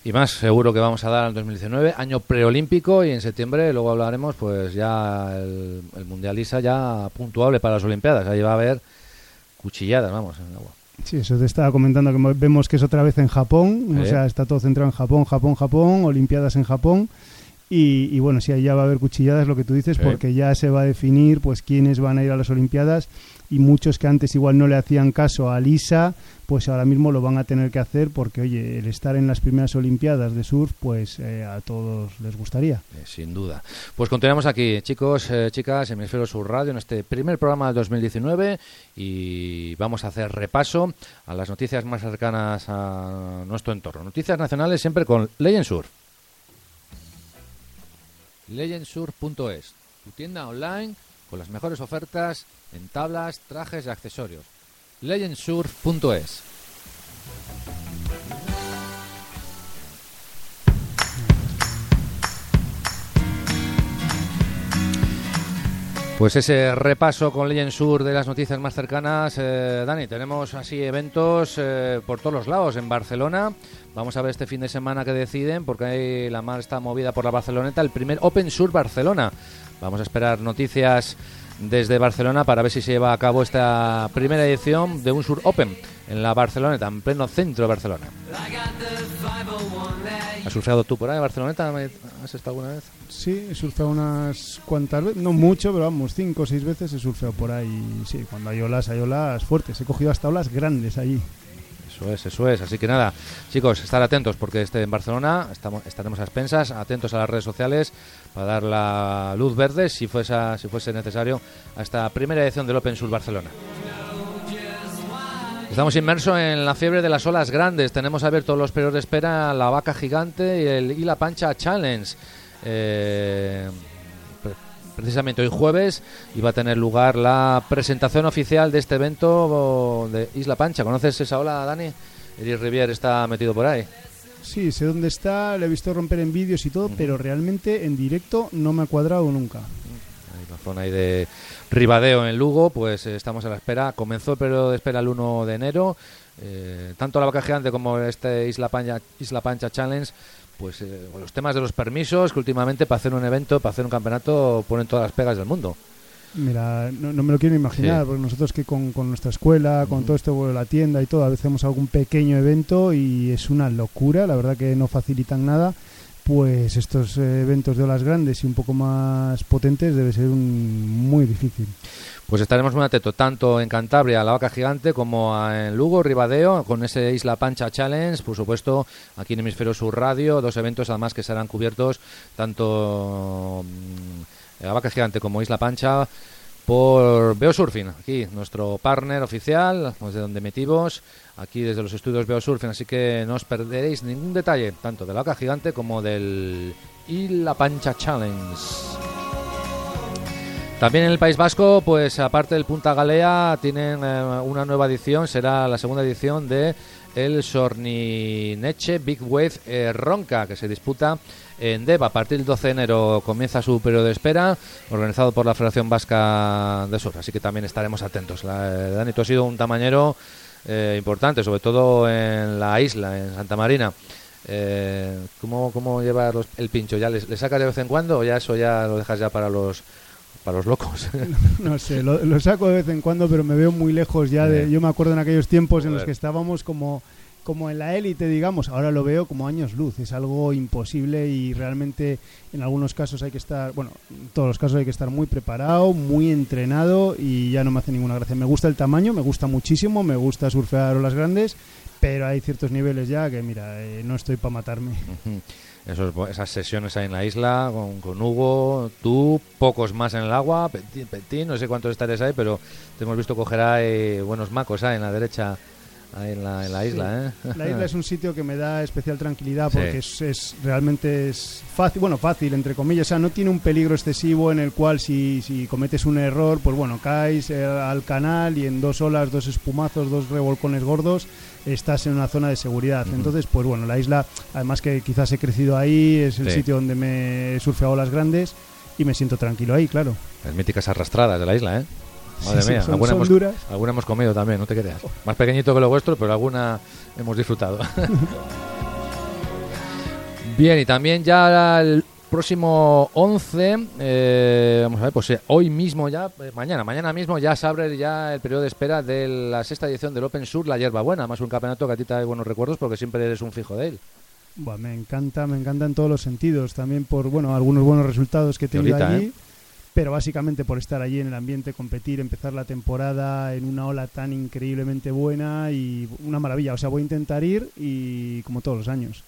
Y más seguro que vamos a dar al 2019, año preolímpico y en septiembre luego hablaremos pues ya el, el mundialista ya puntuable para las Olimpiadas. Ahí va a haber cuchilladas, vamos, en el agua. Sí, eso te estaba comentando que vemos que es otra vez en Japón, o sea, está todo centrado en Japón, Japón, Japón, Olimpiadas en Japón. Y, y bueno, sí, ahí ya va a haber cuchilladas, lo que tú dices, porque ya se va a definir pues quiénes van a ir a las Olimpiadas y muchos que antes igual no le hacían caso a Lisa, pues ahora mismo lo van a tener que hacer porque, oye, el estar en las primeras Olimpiadas de surf, pues eh, a todos les gustaría. Eh, sin duda. Pues continuamos aquí, chicos, eh, chicas, Hemisferio Sur Radio, en este primer programa del 2019 y vamos a hacer repaso a las noticias más cercanas a nuestro entorno. Noticias nacionales siempre con Legend Surf. Tu tienda online con las mejores ofertas en tablas, trajes y accesorios. Legendsurf.es. Pues ese repaso con Legend Sur de las noticias más cercanas, eh, Dani, tenemos así eventos eh, por todos los lados. En Barcelona, vamos a ver este fin de semana que deciden, porque ahí la mar está movida por la Barceloneta, el primer Open Sur Barcelona. Vamos a esperar noticias desde Barcelona para ver si se lleva a cabo esta primera edición de un Sur Open en la Barceloneta, en pleno centro de Barcelona. ¿Has surfeado tú por ahí, Barceloneta? ¿Has estado alguna vez? Sí, he surfeado unas cuantas veces, no mucho, pero vamos, cinco o seis veces he surfeado por ahí. Sí, cuando hay olas, hay olas fuertes. He cogido hasta olas grandes allí. Eso es, eso es. Así que nada, chicos, estar atentos porque este en Barcelona estamos, estaremos a expensas, atentos a las redes sociales para dar la luz verde si fuese, si fuese necesario a esta primera edición del Open Sur Barcelona. Estamos inmersos en la fiebre de las olas grandes. Tenemos abiertos los periodos de espera la vaca gigante y el y la pancha challenge. Eh, precisamente hoy jueves iba a tener lugar la presentación oficial de este evento de Isla Pancha. ¿Conoces esa ola, Dani? Eric Rivier está metido por ahí. Sí, sé dónde está, le he visto romper en vídeos y todo, pero realmente en directo no me ha cuadrado nunca. Hay una zona ahí de Ribadeo en Lugo, pues eh, estamos a la espera. Comenzó el periodo de espera el 1 de enero. Eh, tanto la vaca gigante como este Isla Pancha, Isla Pancha Challenge, pues eh, los temas de los permisos, que últimamente para hacer un evento, para hacer un campeonato, ponen todas las pegas del mundo. Mira, no, no me lo quiero imaginar, Sí. porque nosotros que con, con nuestra escuela, con todo esto, bueno, la tienda y todo, a veces hacemos algún pequeño evento y es una locura, la verdad que no facilitan nada. Pues estos eventos de olas grandes y un poco más potentes debe ser un, muy difícil. Pues estaremos muy atentos tanto en Cantabria, la vaca gigante, como en Lugo, Ribadeo, con ese Isla Pancha Challenge, por supuesto, aquí en Hemisferio Sur Radio, dos eventos además que serán cubiertos tanto mm, la vaca gigante como Isla Pancha por Beosurfing, aquí nuestro partner oficial, desde donde metimos, aquí desde los estudios Beosurfing, así que no os perderéis ningún detalle, tanto de la vaca gigante como del Isla Pancha Challenge. También en el País Vasco, pues aparte del Punta Galea, tienen eh, una nueva edición, será la segunda edición de el Sornineche Big Wave eh, Ronca, que se disputa en Deva. A partir del 12 de enero comienza su periodo de espera, organizado por la Federación Vasca de Surf, así que también estaremos atentos. La, eh, Dani, tú has sido un tamañero eh, importante, sobre todo en la isla, en Santa Marina. Eh, ¿cómo, ¿Cómo llevas los- el pincho? ¿Ya le, sacas de vez en cuando o ya eso ya lo dejas ya para los para los locos? No sé, lo, lo saco de vez en cuando, pero me veo muy lejos ya de... Yo me acuerdo en aquellos tiempos en los que estábamos como, como en la élite, digamos. Ahora lo veo como años luz. Es algo imposible y realmente en algunos casos hay que estar... Bueno, en todos los casos hay que estar muy preparado, muy entrenado y ya no me hace ninguna gracia. Me gusta el tamaño, me gusta muchísimo, me gusta surfear olas grandes, pero hay ciertos niveles ya que, mira, eh, no estoy para matarme. Esas sesiones ahí en la isla con, con Hugo, tú, pocos más en el agua, Petín, Petín, no sé cuántos estaréis ahí, pero te hemos visto coger ahí buenos macos ahí en la derecha, ahí en la, en la isla, ¿eh? La isla es un sitio que me da especial tranquilidad Sí. porque es, es- realmente es fácil, bueno, fácil entre comillas, o sea, no tiene un peligro excesivo en el cual si, si cometes un error, pues bueno, caes eh, al canal y en dos olas, dos espumazos, dos revolcones gordos, estás en una zona de seguridad. Entonces, pues bueno, la isla, además que quizás he crecido ahí, es el Sí. sitio donde me he surfeado olas grandes y me siento tranquilo ahí, claro. Las míticas arrastradas de la isla, ¿eh? Madre Sí, sí, mía, son- alguna, son hemos, duras. alguna hemos comido también, no te creas. Más pequeñito que lo vuestro, pero alguna hemos disfrutado. Bien, y también ya el próximo 11, eh, vamos a ver, pues eh, hoy mismo ya, eh, mañana, mañana mismo ya se abre ya el periodo de espera de la sexta edición del Open Sur, la Hierba Buena, más un campeonato que a ti te da buenos recuerdos porque siempre eres un fijo de él. Buah, me encanta, me encanta en todos los sentidos. También por, bueno, algunos buenos resultados que he tenido ahorita, allí. Pero básicamente por estar allí en el ambiente, competir, empezar la temporada en una ola tan increíblemente buena y una maravilla. O sea, voy a intentar ir y como todos los años.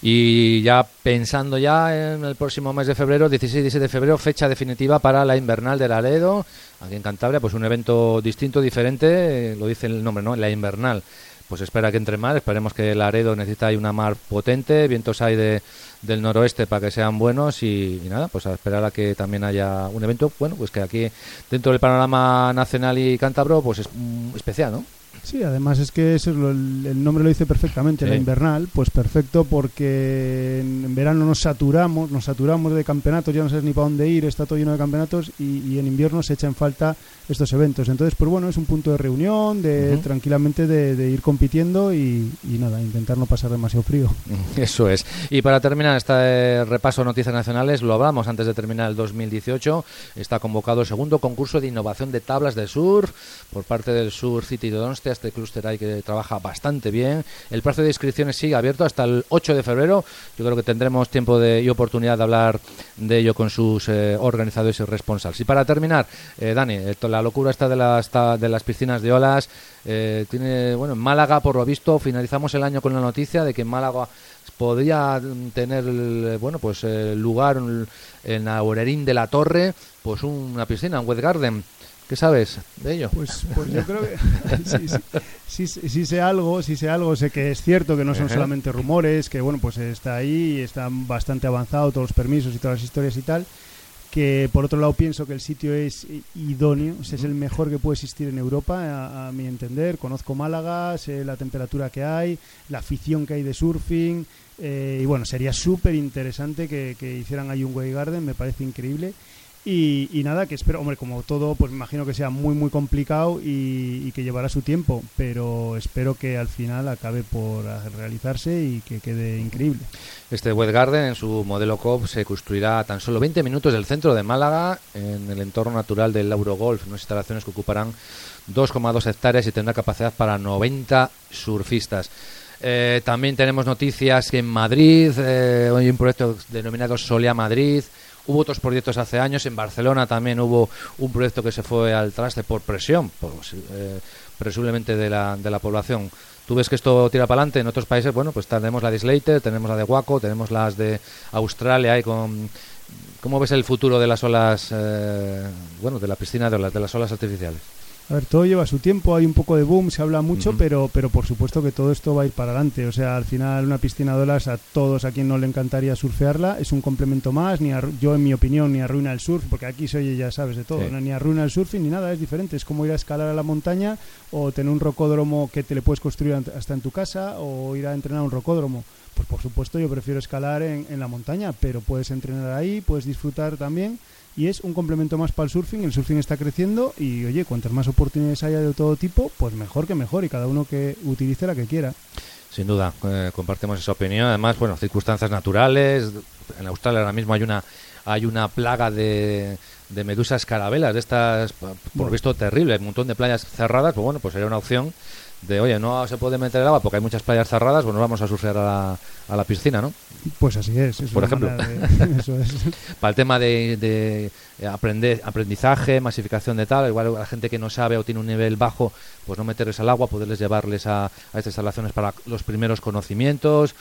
Y ya pensando ya en el próximo mes de febrero, 16 y 17 de febrero, fecha definitiva para la invernal de Laredo, aquí en Cantabria, pues un evento distinto, diferente, eh, lo dice el nombre, ¿no? La invernal. Pues espera que entre mar, esperemos que Laredo necesita ahí una mar potente, vientos hay de, del noroeste para que sean buenos y, nada, pues a esperar a que también haya un evento, bueno, pues que aquí dentro del panorama nacional y cántabro, pues es mm, especial, ¿no? Sí, además es que eso es lo- el, nombre lo dice perfectamente, Sí. la invernal, pues perfecto porque en, verano nos saturamos, nos saturamos de campeonatos, ya no sabes ni para dónde ir, está todo lleno de campeonatos y, y en invierno se echa en falta estos eventos. Entonces, pues bueno, es un punto de reunión, de tranquilamente de, de ir compitiendo y, y nada, intentar no pasar demasiado frío. Eso es. Y para terminar este repaso de noticias nacionales, lo hablamos antes de terminar el 2018. Está convocado el segundo concurso de innovación de tablas de surf por parte del Sur City de Donostia. Este clúster ahí que trabaja bastante bien. El plazo de inscripciones sigue abierto hasta el 8 de febrero. Yo creo que tendremos tiempo de, y oportunidad de hablar de ello con sus eh, organizadores y responsables. Y para terminar, eh, Dani, eh, la locura esta de las, de las piscinas de olas. eh, tiene, bueno, en Málaga, por lo visto, finalizamos el año con la noticia de que en Málaga podría mm, tener el, bueno pues eh, lugar en en Aurerín de la Torre pues una piscina un wet garden ¿qué sabes de ello? Pues, pues yo creo que sí, sí, sí, sí sé algo, sí sé algo, sé que es cierto que no son Ajá. solamente rumores, que bueno, pues está ahí, está bastante avanzado todos los permisos y todas las historias y tal, que por otro lado pienso que el sitio es idóneo, o sea, es el mejor que puede existir en Europa, a, a mi entender, conozco Málaga, sé la temperatura que hay, la afición que hay de surfing, eh, y bueno, sería súper interesante que, que hicieran ahí un Way Garden, me parece increíble. Y, nada, que espero, hombre, como todo, pues me imagino que sea muy, muy complicado y, que llevará su tiempo, pero espero que al final acabe por realizarse y que quede increíble. Este wet garden en su modelo COP se construirá a tan solo 20 minutos del centro de Málaga en el entorno natural del Eurogolf unas instalaciones que ocuparán 2,2 hectáreas y tendrá capacidad para 90 surfistas Eh, también tenemos noticias que en Madrid eh, hay un proyecto denominado Solia Madrid. Hubo otros proyectos hace años. En Barcelona también hubo un proyecto que se fue al traste por presión, por, eh, presumiblemente de la, de la población. Tú ves que esto tira para adelante. En otros países, bueno, pues tenemos la de Slater, tenemos la de Waco, tenemos las de Australia. Hay con, ¿Cómo ves el futuro de las olas, eh, bueno, de la piscina de olas, de las olas artificiales? A ver, todo lleva su tiempo, hay un poco de boom, se habla mucho, pero, pero por supuesto que todo esto va a ir para adelante. O sea, al final una piscina de olas a todos a quien no le encantaría surfearla es un complemento más, ni arru- yo en mi opinión ni arruina el surf, porque aquí se oye ya sabes de todo, Sí. ¿no? ni arruina el surfing ni nada, es diferente. Es como ir a escalar a la montaña o tener un rocódromo que te le puedes construir hasta en tu casa o ir a entrenar a un rocódromo. Pues por supuesto yo prefiero escalar en, en la montaña, pero puedes entrenar ahí, puedes disfrutar también y es un complemento más para el surfing. El surfing está creciendo y, oye, cuantas más oportunidades haya de todo tipo, pues mejor que mejor y cada uno que utilice la que quiera. Sin duda, eh, compartimos esa opinión. Además, bueno, circunstancias naturales. En Australia ahora mismo hay una hay una plaga de, de medusas carabelas, de estas, por Bueno. visto, terrible. Un montón de playas cerradas, pues bueno, pues sería una opción de, oye, no se puede meter el agua porque hay muchas playas cerradas, bueno, vamos a surfear a la, a la piscina, ¿no? Pues así es. es Por ejemplo. manera de- eso es. Para el tema de, de aprender, aprendizaje, masificación de tal, igual a la gente que no sabe o tiene un nivel bajo, pues no meterles al agua, poderles llevarles a, a estas instalaciones para los primeros conocimientos.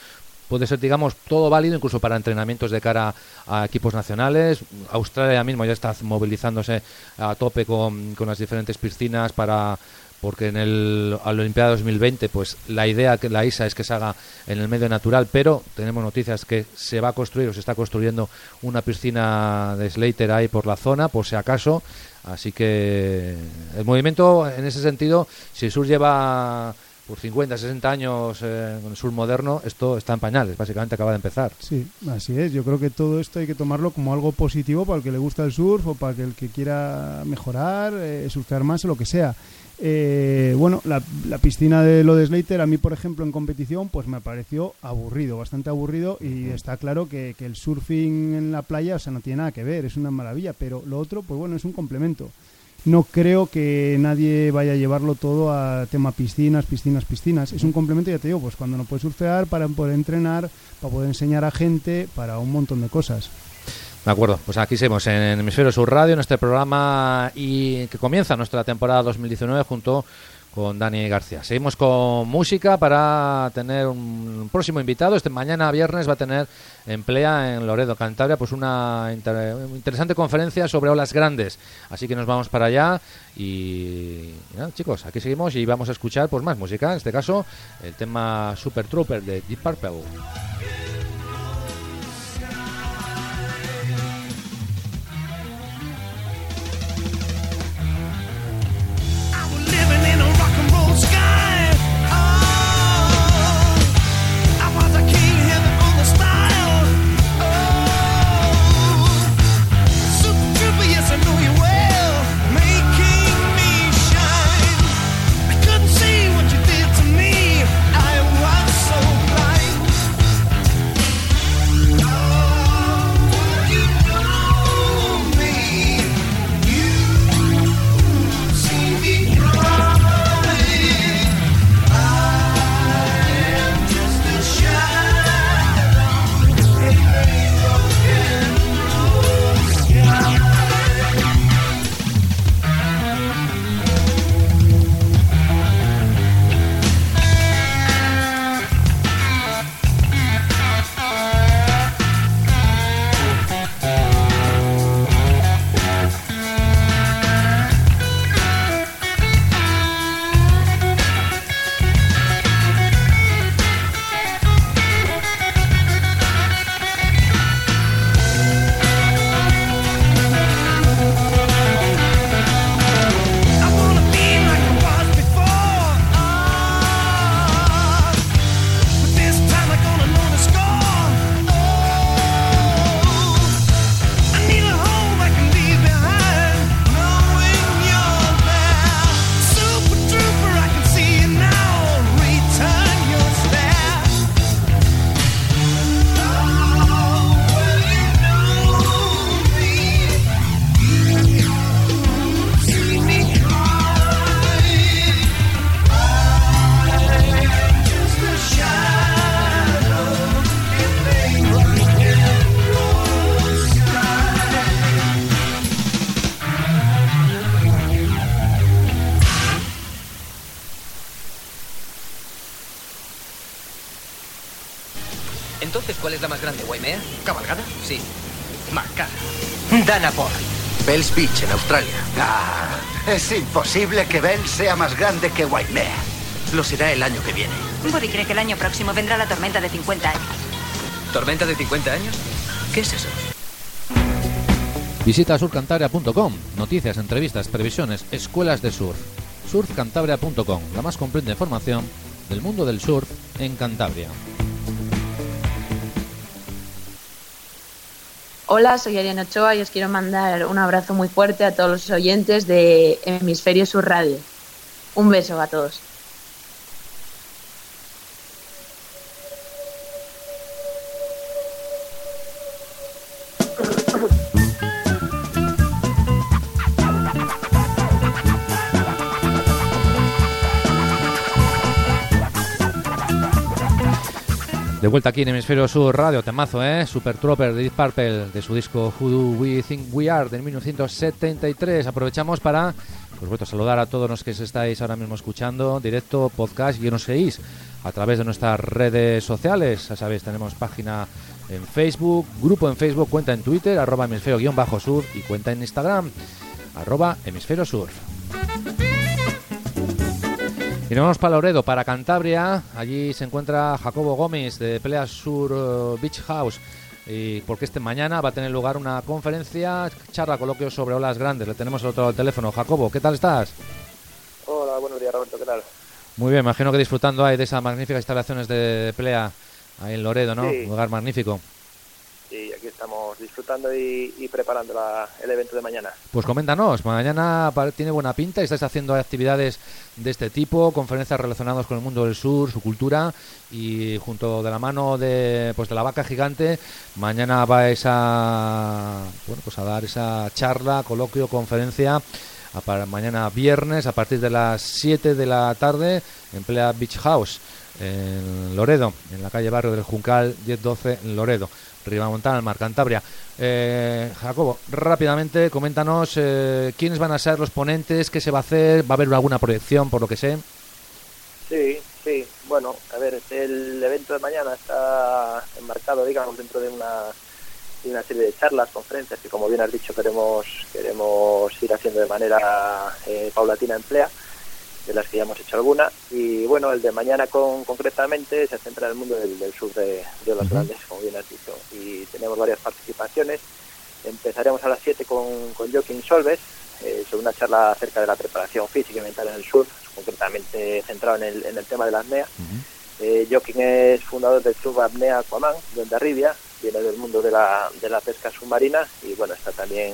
Puede ser, digamos, todo válido incluso para entrenamientos de cara a equipos nacionales. Australia mismo ya está movilizándose a tope con, con las diferentes piscinas para porque en el la Olimpiada 2020 pues la idea que la ISA es que se haga en el medio natural, pero tenemos noticias que se va a construir o se está construyendo una piscina de Slater ahí por la zona, por si acaso. Así que el movimiento en ese sentido, si el sur lleva por 50, 60 años eh, con el sur moderno, esto está en pañales, básicamente acaba de empezar. Sí, así es. Yo creo que todo esto hay que tomarlo como algo positivo para el que le gusta el surf o para el que quiera mejorar, eh, surfear más o lo que sea. Eh, bueno, la, la piscina de lo de Slater, a mí, por ejemplo, en competición, pues me pareció aburrido, bastante aburrido. Y está claro que, que el surfing en la playa, o sea, no tiene nada que ver, es una maravilla. Pero lo otro, pues bueno, es un complemento. no creo que nadie vaya a llevarlo todo a tema piscinas, piscinas, piscinas. Es un complemento, ya te digo, pues cuando no puedes surfear, para poder entrenar, para poder enseñar a gente, para un montón de cosas. De acuerdo, pues aquí seguimos en Hemisferio Sur Radio, en este programa y que comienza nuestra temporada 2019 junto con Dani García. Seguimos con música para tener un próximo invitado. Este mañana viernes va a tener emplea en Loredo, Cantabria, pues una inter- interesante conferencia sobre olas grandes. Así que nos vamos para allá y, chicos, aquí seguimos y vamos a escuchar pues más música. En este caso, el tema Super Trooper de Deep Purple. ¿Cuál es la más grande, Waimea? ¿Cabalgada? Sí. Marcada. Danaport. Bells Beach, en Australia. Ah, es imposible que Ben sea más grande que Waimea. Lo será el año que viene. Buddy cree que el año próximo vendrá la tormenta de 50 años. ¿Tormenta de 50 años? ¿Qué es eso? Visita surcantabria.com. Noticias, entrevistas, previsiones, escuelas de surf. Surfcantabria.com, la más completa información del mundo del surf en Cantabria. Hola, soy Ariana Ochoa y os quiero mandar un abrazo muy fuerte a todos los oyentes de Hemisferio Sur Radio. Un beso a todos. De vuelta aquí en Hemisferio Sur Radio, temazo, ¿eh? Super Trooper de Deep Purple, de su disco Who Do We Think We Are, de 1973. Aprovechamos para, pues bueno, saludar a todos los que estáis ahora mismo escuchando, directo, podcast, y nos seguís a través de nuestras redes sociales. Ya sabéis, tenemos página en Facebook, grupo en Facebook, cuenta en Twitter, arroba hemisferio-sur, y cuenta en Instagram, arroba hemisferio sur. Y nos vamos para Loredo, para Cantabria. Allí se encuentra Jacobo Gómez de Pelea Sur eh, Beach House. Y porque este mañana va a tener lugar una conferencia, charla, coloquio sobre olas grandes. Le tenemos al otro lado del teléfono. Jacobo, ¿qué tal estás? Hola, buenos días, Roberto, ¿qué tal? Muy bien, imagino que disfrutando ahí de esas magníficas instalaciones de pelea ahí en Loredo, ¿no? Sí. Un lugar magnífico. Y aquí estamos disfrutando y, preparando la- el evento de mañana. Pues coméntanos, mañana tiene buena pinta estáis haciendo actividades de este tipo, conferencias relacionadas con el mundo del sur, su cultura y junto de la mano de pues de la vaca gigante, mañana vais a bueno, pues a dar esa charla, coloquio, conferencia para mañana viernes a partir de las 7 de la tarde en Playa Beach House en Loredo, en la calle Barrio del Juncal 1012 en Loredo, Ribamontana, Mar Cantabria. Eh, Jacobo, rápidamente coméntanos eh, quiénes van a ser los ponentes, qué se va a hacer, va a haber alguna proyección por lo que sé. Sí, sí. Bueno, a ver, el evento de mañana está enmarcado, digamos, dentro de una, de una serie de charlas, conferencias que, como bien has dicho, queremos queremos ir haciendo de manera eh, paulatina en Plea, de las que ya hemos hecho alguna. Y bueno, el de mañana con, concretamente se centra en el mundo del, del sur de, de Ujú. Grandes, como bien has dicho. Y tenemos varias participaciones. Empezaremos a las 7 con, con Joaquín Solves, eh, sobre una charla acerca de la preparación física y mental en el surf, concretamente centrado en el, en el tema de la apnea. Eh, Joaquín es fundador del club Apnea Aquaman, de Ondarribia, viene del mundo de la, de la pesca submarina y bueno, está también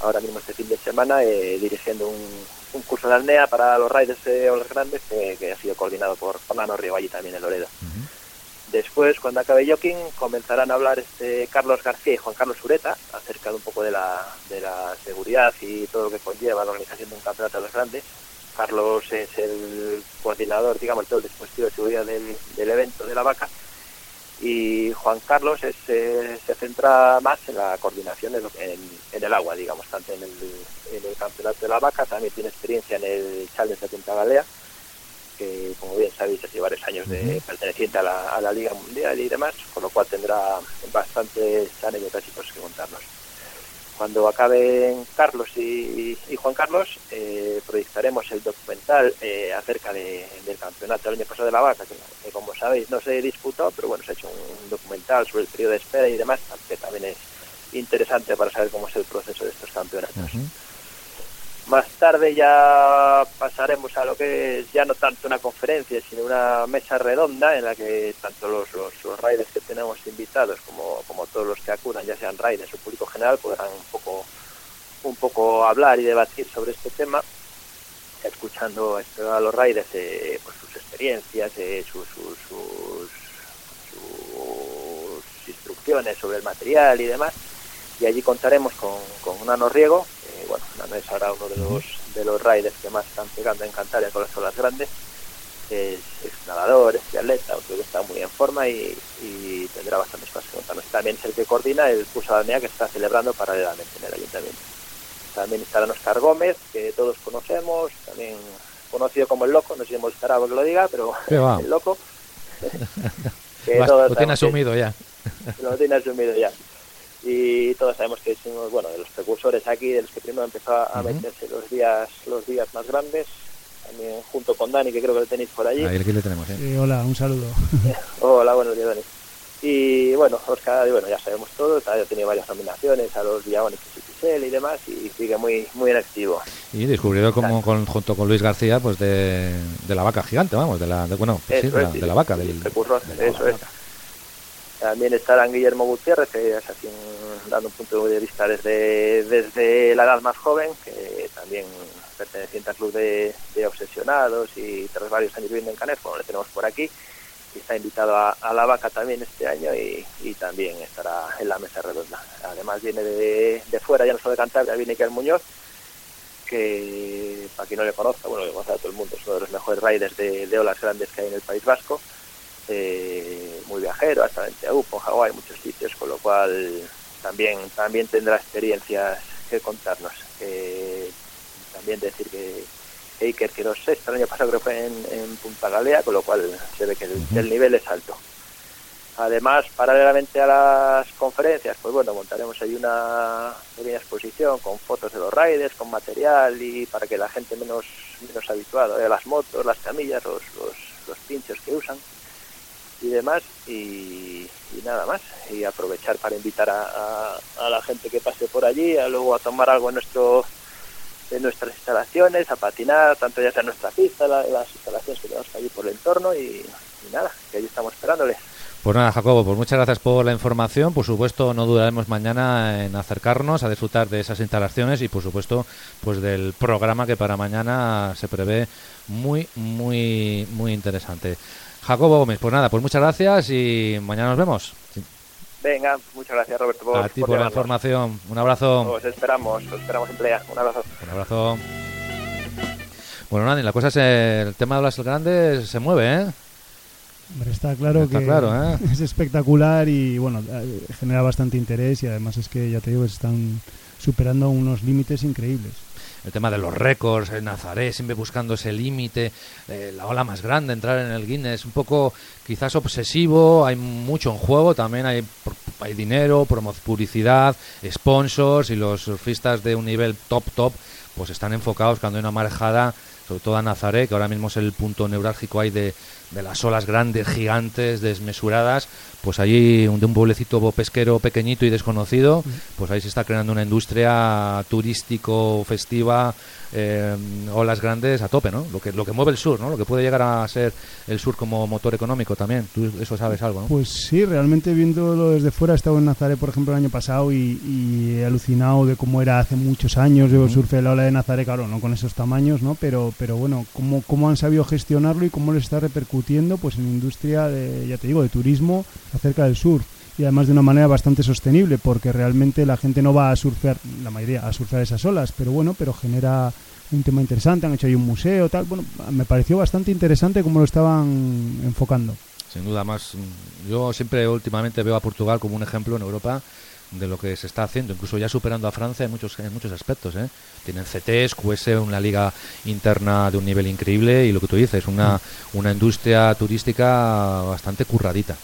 ahora mismo este fin de semana eh, dirigiendo un, un curso de apnea para los riders de olas grandes que, que ha sido coordinado por Fernando Río allí también en Loredo. Después, cuando acabe Joaquín, comenzarán a hablar este Carlos García y Juan Carlos Ureta acerca de un poco de la, de la seguridad y todo lo que conlleva la organización de un campeonato de los grandes. Carlos es el coordinador, digamos, todo el dispositivo de seguridad del, del evento de la vaca. Y Juan Carlos es, eh, se centra más en la coordinación en, lo- en- en el agua, digamos, tanto en el, en el campeonato de la vaca, también tiene experiencia en el Challenge de Punta Galea, que como bien sabéis hace varios años de perteneciente a la, a la Liga Mundial y demás, con lo cual tendrá bastantes anécdotas y cosas que contarnos. Cuando acaben Carlos y, y Juan Carlos, eh, proyectaremos el documental eh, acerca de- del campeonato del año pasado de la vaca, que, que como sabéis no se disputó, pero bueno, se ha hecho un documental sobre el periodo de espera y demás, que también es interesante para saber cómo es el proceso de estos campeonatos. Más tarde ya pasaremos a lo que es ya no tanto una conferencia, sino una mesa redonda en la que tanto los, los, los riders que tenemos invitados como, como todos los que acudan, ya sean riders o general, podrán un poco, un poco hablar y debatir sobre este tema, escuchando a los riders eh, pues sus experiencias, eh, sus, sus, sus, sus instrucciones sobre el material y demás. Y allí contaremos con, con Nano Riego, que bueno, Nano es ahora uno de los, de los riders que más están pegando en Cantabria con las olas grandes, es, es nadador, es triatleta, creo que está muy en forma y, y tendrá bastantes cosas que contarnos. También es el que coordina el curso de que está celebrando paralelamente en el ayuntamiento. También estará Oscar Gómez, que todos conocemos, también conocido como el loco, no sé si hemos estará que lo diga, pero el loco. que Lo has- todos lo tiene sabemos que- asumido ya. lo tiene asumido ya. Y todos sabemos que es uno bueno, de los precursores aquí, de los que primero empezó a meterse los días los días más grandes, también junto con Dani, que creo que lo tenéis por allí. Ahí aquí le tenemos, ¿eh? Eh, hola, un saludo. Hola, buenos días, Dani. Y bueno, Oscar, bueno, ya sabemos todo, ha tenido varias nominaciones a los XXL y demás, y sigue muy muy en activo. Y descubridor como con, junto con Luis García, pues de, de la vaca gigante, vamos, de la, de, bueno, pues sí, de, la, es, sí, de la vaca, del, precursor, eso es. También estarán Guillermo Gutiérrez, que es así un- dando un punto de vista desde, desde la edad más joven, que también perteneciente al club de, obsesionados y tras varios años viviendo en Canet, bueno, le tenemos por aquí. Y está invitado a, la vaca también este año y, también estará en la mesa redonda. Además viene de, fuera, ya no solo de Cantabria, viene Iker Muñoz, que para quien no le conozca, bueno, le conoce a todo el mundo, es uno de los mejores riders de, olas grandes que hay en el País Vasco, eh, muy viajero, hasta en Teahupo, en Hawái, muchos sitios, con lo cual también también tendrá experiencias que contarnos. Eh, también decir que que Iker quedó sexto el año pasado, creo que fue en, en Punta Galea, con lo cual se ve que el, el nivel es alto. Además, paralelamente a las conferencias, pues bueno, montaremos ahí una pequeña exposición con fotos de los riders, con material y para que la gente menos menos habituada a las motos, las camillas, los, los, los pinchos que usan y demás y, y nada más y aprovechar para invitar a, a- a la gente que pase por allí a luego a tomar algo en nuestro en nuestras instalaciones a patinar tanto ya sea en nuestra pista la- las instalaciones que tenemos allí por el entorno y, nada que allí estamos esperándoles Pues nada, Jacobo, pues muchas gracias por la información. Por supuesto, no dudaremos mañana en acercarnos a disfrutar de esas instalaciones y, por supuesto, pues del programa que para mañana se prevé muy, muy, muy interesante. Jacobo Gómez, pues nada, pues muchas gracias y mañana nos vemos. Venga, muchas gracias Roberto por, A ti por por la información. Un abrazo. Os esperamos, os esperamos en playa. Un abrazo. Un abrazo. Bueno, Nani, la cosa es el tema de las grandes se mueve, ¿eh? Hombre, está claro Está que claro, ¿eh? es espectacular y bueno, eh, genera bastante interés y además es que ya te digo están superando unos límites increíbles. El tema de los récords, el Nazaré siempre buscando ese límite, eh, la ola más grande, entrar en el Guinness, un poco quizás obsesivo, hay mucho en juego, también hay, hay dinero, publicidad, sponsors y los surfistas de un nivel top top pues están enfocados cuando hay una marejada, sobre todo a Nazaré, que ahora mismo es el punto neurálgico ahí de, de las olas grandes, gigantes, desmesuradas, pues allí de un pueblecito pesquero pequeñito y desconocido, pues ahí se está creando una industria turístico, festiva, eh, olas grandes a tope, ¿no? Lo que, lo que mueve el sur, ¿no? Lo que puede llegar a ser el sur como motor económico también. Tú eso sabes algo, ¿no? Pues sí, realmente viéndolo desde fuera, he estado en Nazaré, por ejemplo, el año pasado y, y he alucinado de cómo era hace muchos años. Yo Ujú. surfé la ola de Nazaré, claro, no con esos tamaños, ¿no? Pero, pero bueno, cómo, cómo han sabido gestionarlo y cómo les está repercutiendo pues en industria, de, ya te digo, de turismo acerca del surf. Y además de una manera bastante sostenible, porque realmente la gente no va a surfear, la mayoría, a surfear esas olas, pero bueno, pero genera un tema interesante, han hecho ahí un museo, tal. Bueno, me pareció bastante interesante cómo lo estaban enfocando. Sin duda más. mm, Yo siempre últimamente veo a Portugal como un ejemplo en Europa de lo que se está haciendo, incluso ya superando a Francia en muchos en muchos aspectos. ¿eh? Tienen CTs, QS, una liga interna de un nivel increíble y lo que tú dices, una, una industria turística bastante curradita.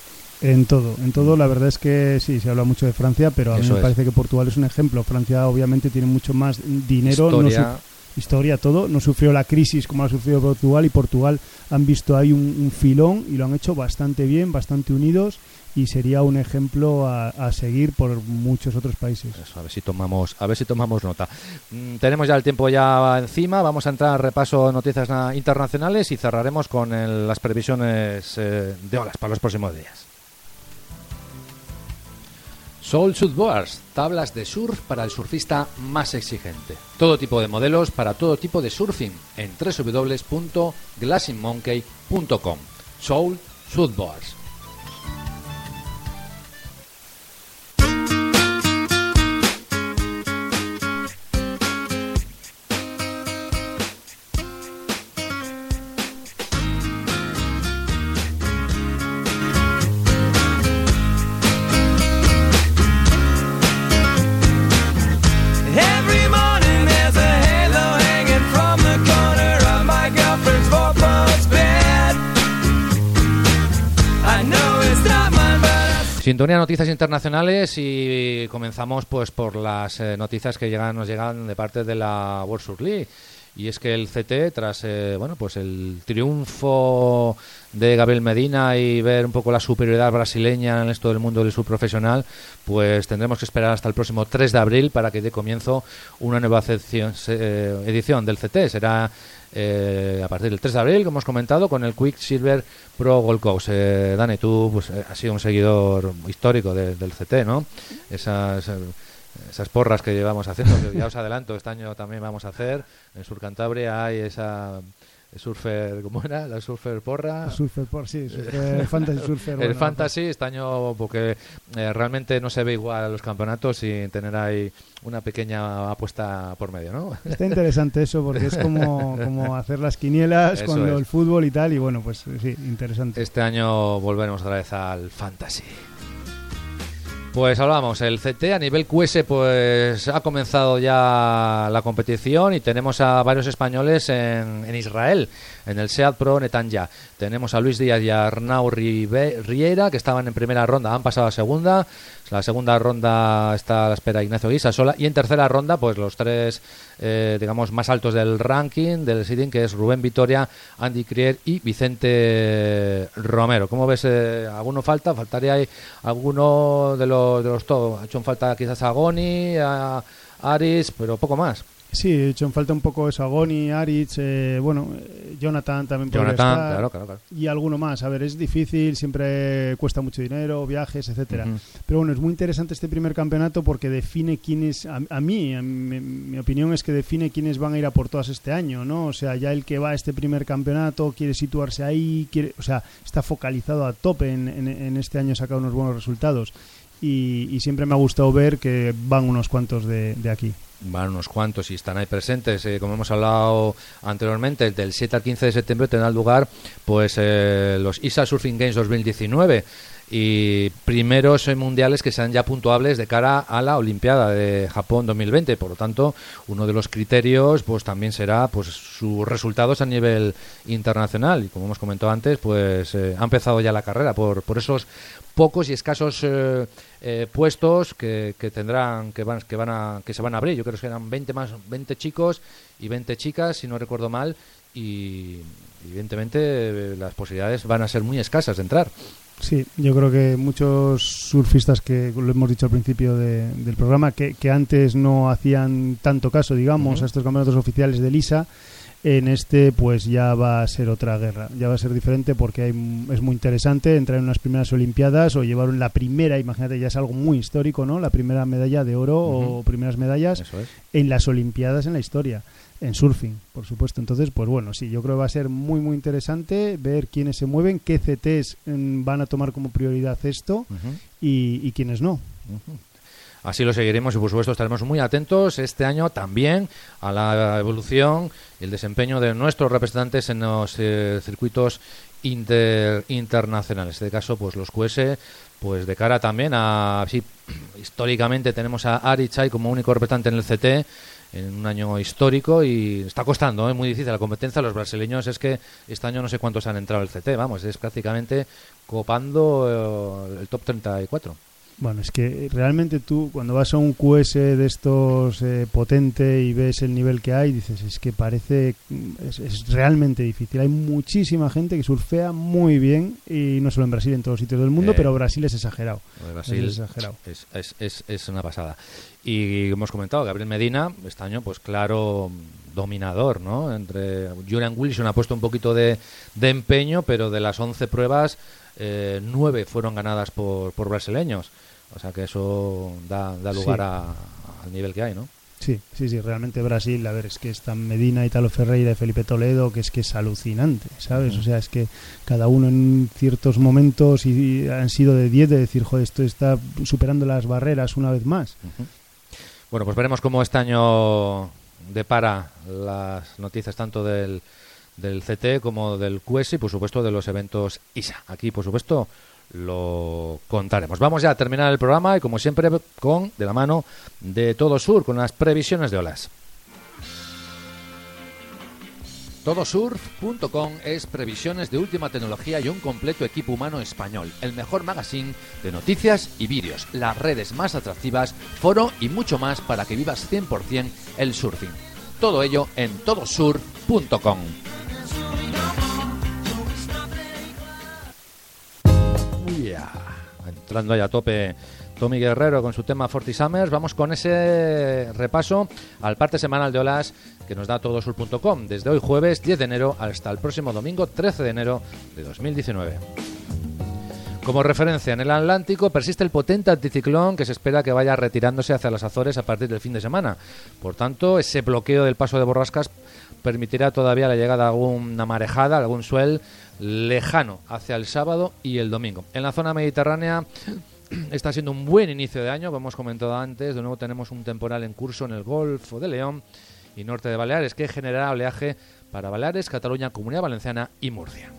En todo, en todo, la verdad es que sí, se habla mucho de Francia, pero a mí Eso me es. parece que Portugal es un ejemplo. Francia obviamente tiene mucho más dinero, Historia. historia, todo, no sufrió la crisis como ha sufrido Portugal y Portugal han visto ahí un, un filón y lo han hecho bastante bien, bastante unidos y sería un ejemplo a, a seguir por muchos otros países. Eso, a ver si tomamos, a ver si tomamos nota. Mm, tenemos ya el tiempo ya encima, vamos a entrar al repaso de noticias na- internacionales y cerraremos con el- las previsiones eh, de olas para los próximos días. Soul Surfboards, tablas de surf para el surfista más exigente. Todo tipo de modelos para todo tipo de surfing en www.glassingmonkey.com. Soul Surfboards. Sintonía Noticias Internacionales y comenzamos pues por las eh, noticias que llegan nos llegan de parte de la World Surf League. Y es que el CT tras eh, bueno pues el triunfo de Gabriel Medina y ver un poco la superioridad brasileña en esto del mundo del subprofesional pues tendremos que esperar hasta el próximo 3 de abril para que dé comienzo una nueva eh, edición del CT será eh, a partir del 3 de abril, como hemos comentado, con el Quicksilver Pro Gold Coast. Eh, Dani, tú pues, eh, has sido un seguidor histórico de- del CT, ¿no? Esas, eh, esas porras que llevamos haciendo, ya os adelanto, este año también vamos a hacer. En Sur Cantabria hay esa surfer, ¿cómo era? La surfer porra. Surfer por sí, surfer, fantasy surfer. El bueno, fantasy este año porque eh, realmente no se ve igual a los campeonatos sin tener ahí una pequeña apuesta por medio, ¿no? Está interesante eso porque es como, como hacer las quinielas con del fútbol y tal y bueno, pues sí, interesante. Este año volveremos otra vez al fantasy. Pues hablamos, el CT a nivel QS pues ha comenzado ya la competición y tenemos a varios españoles en, en Israel, en el SEAT Pro Netanya. Tenemos a Luis Díaz y a Arnau Riera que estaban en primera ronda, han pasado a segunda. La segunda ronda está a la espera de Ignacio Guisa sola y en tercera ronda pues los tres eh, digamos más altos del ranking del seeding que es Rubén Vitoria, Andy Crier y Vicente Romero. ¿Cómo ves? eh, ¿Alguno falta? ¿Faltaría ahí alguno de los, de los todos? Ha hecho falta quizás a Goni, a Aris, pero poco más. Sí, he hecho en falta un poco eso, Agoni, Aritz, eh, bueno, Jonathan también podría Jonathan, estar, claro, claro, claro. Y alguno más. A ver, es difícil, siempre cuesta mucho dinero, viajes, etcétera. Pero bueno, es muy interesante este primer campeonato porque define quiénes, a, a mí, a mi, mi opinión es que define quiénes van a ir a por todas este año, ¿no? O sea, ya el que va a este primer campeonato quiere situarse ahí, quiere, o sea, está focalizado a tope en, en- en este año sacar unos buenos resultados. y, y siempre me ha gustado ver que van unos cuantos de, de aquí. Van unos cuantos y están ahí presentes. Eh, como hemos hablado anteriormente, del 7 al 15 de septiembre tendrán lugar pues eh, los ISA Surfing Games 2019 y primeros mundiales que sean ya puntuables de cara a la Olimpiada de Japón 2020. Por lo tanto, uno de los criterios pues también será pues sus resultados a nivel internacional. Y como hemos comentado antes, pues eh, ha empezado ya la carrera por, por esos pocos y escasos eh, eh, puestos que, que tendrán que van que van a que se van a abrir. Yo creo que eran 20 más 20 chicos y 20 chicas, si no recuerdo mal, y evidentemente eh, las posibilidades van a ser muy escasas de entrar. Sí, yo creo que muchos surfistas que lo hemos dicho al principio de- del programa, que, que antes no hacían tanto caso, digamos, a estos campeonatos oficiales de Lisa, en este pues ya va a ser otra guerra, ya va a ser diferente porque hay, es muy interesante entrar en unas primeras Olimpiadas o llevar la primera, imagínate, ya es algo muy histórico, ¿no? La primera medalla de oro o primeras medallas es. en las Olimpiadas en la historia, en surfing, por supuesto. Entonces, pues bueno, sí, yo creo que va a ser muy, muy interesante ver quiénes se mueven, qué CTs mm, van a tomar como prioridad esto y, y quiénes no. Así lo seguiremos y por supuesto estaremos muy atentos este año también a la evolución y el desempeño de nuestros representantes en los eh, circuitos inter- internacionales. En este caso, pues los QS, pues de cara también a... Sí, históricamente tenemos a Ari Chai como único representante en el CT en un año histórico y está costando, es muy difícil la competencia. Los brasileños es que este año no sé cuántos han entrado al CT, vamos, es prácticamente copando eh, el top 34. Bueno, es que realmente tú cuando vas a un QS de estos eh, potente y ves el nivel que hay, dices, es que parece, mm, es, es realmente difícil. Hay muchísima gente que surfea muy bien y no solo en Brasil, en todos los sitios del mundo, Eh, pero Brasil es exagerado. Brasil Es exagerado. es, es, es- es una pasada. Y hemos comentado, Gabriel Medina, este año, pues claro, dominador, ¿no? Entre Julian Wilson ha puesto un poquito de, de empeño, pero de las 11 pruebas, eh, 9 fueron ganadas por, por brasileños. O sea que eso da, da lugar Sí. a- al nivel que hay, ¿no? Sí, sí, sí, realmente Brasil, a ver, es que están Medina, Italo Ferreira y Felipe Toledo, que es que es alucinante, ¿sabes? O sea, es que cada uno en ciertos momentos y, y han sido de 10 de decir, joder, esto está superando las barreras una vez más. Bueno, pues veremos cómo este año depara las noticias tanto del, del CT como del QS y, por supuesto, de los eventos ISA. Aquí, por supuesto, lo contaremos. Vamos ya a terminar el programa y, como siempre, con de la mano de Todo Sur, con las previsiones de olas. Todosurf.com es previsiones de última tecnología y un completo equipo humano español, el mejor magazine de noticias y vídeos, las redes más atractivas, foro y mucho más para que vivas 100% el surfing. Todo ello en todosurf.com. Entrando ahí a tope Tommy Guerrero con su tema Forty Summers, vamos con ese repaso al parte semanal de olas que nos da todosur.com desde hoy jueves 10 de enero hasta el próximo domingo 13 de enero de 2019. Como referencia, en el Atlántico persiste el potente anticiclón que se espera que vaya retirándose hacia las Azores a partir del fin de semana. Por tanto, ese bloqueo del paso de borrascas permitirá todavía la llegada de alguna marejada, algún suel lejano hacia el sábado y el domingo. En la zona mediterránea está siendo un buen inicio de año, como hemos comentado antes. De nuevo tenemos un temporal en curso en el Golfo de León y norte de Baleares que generará oleaje para Baleares, Cataluña, Comunidad Valenciana y Murcia.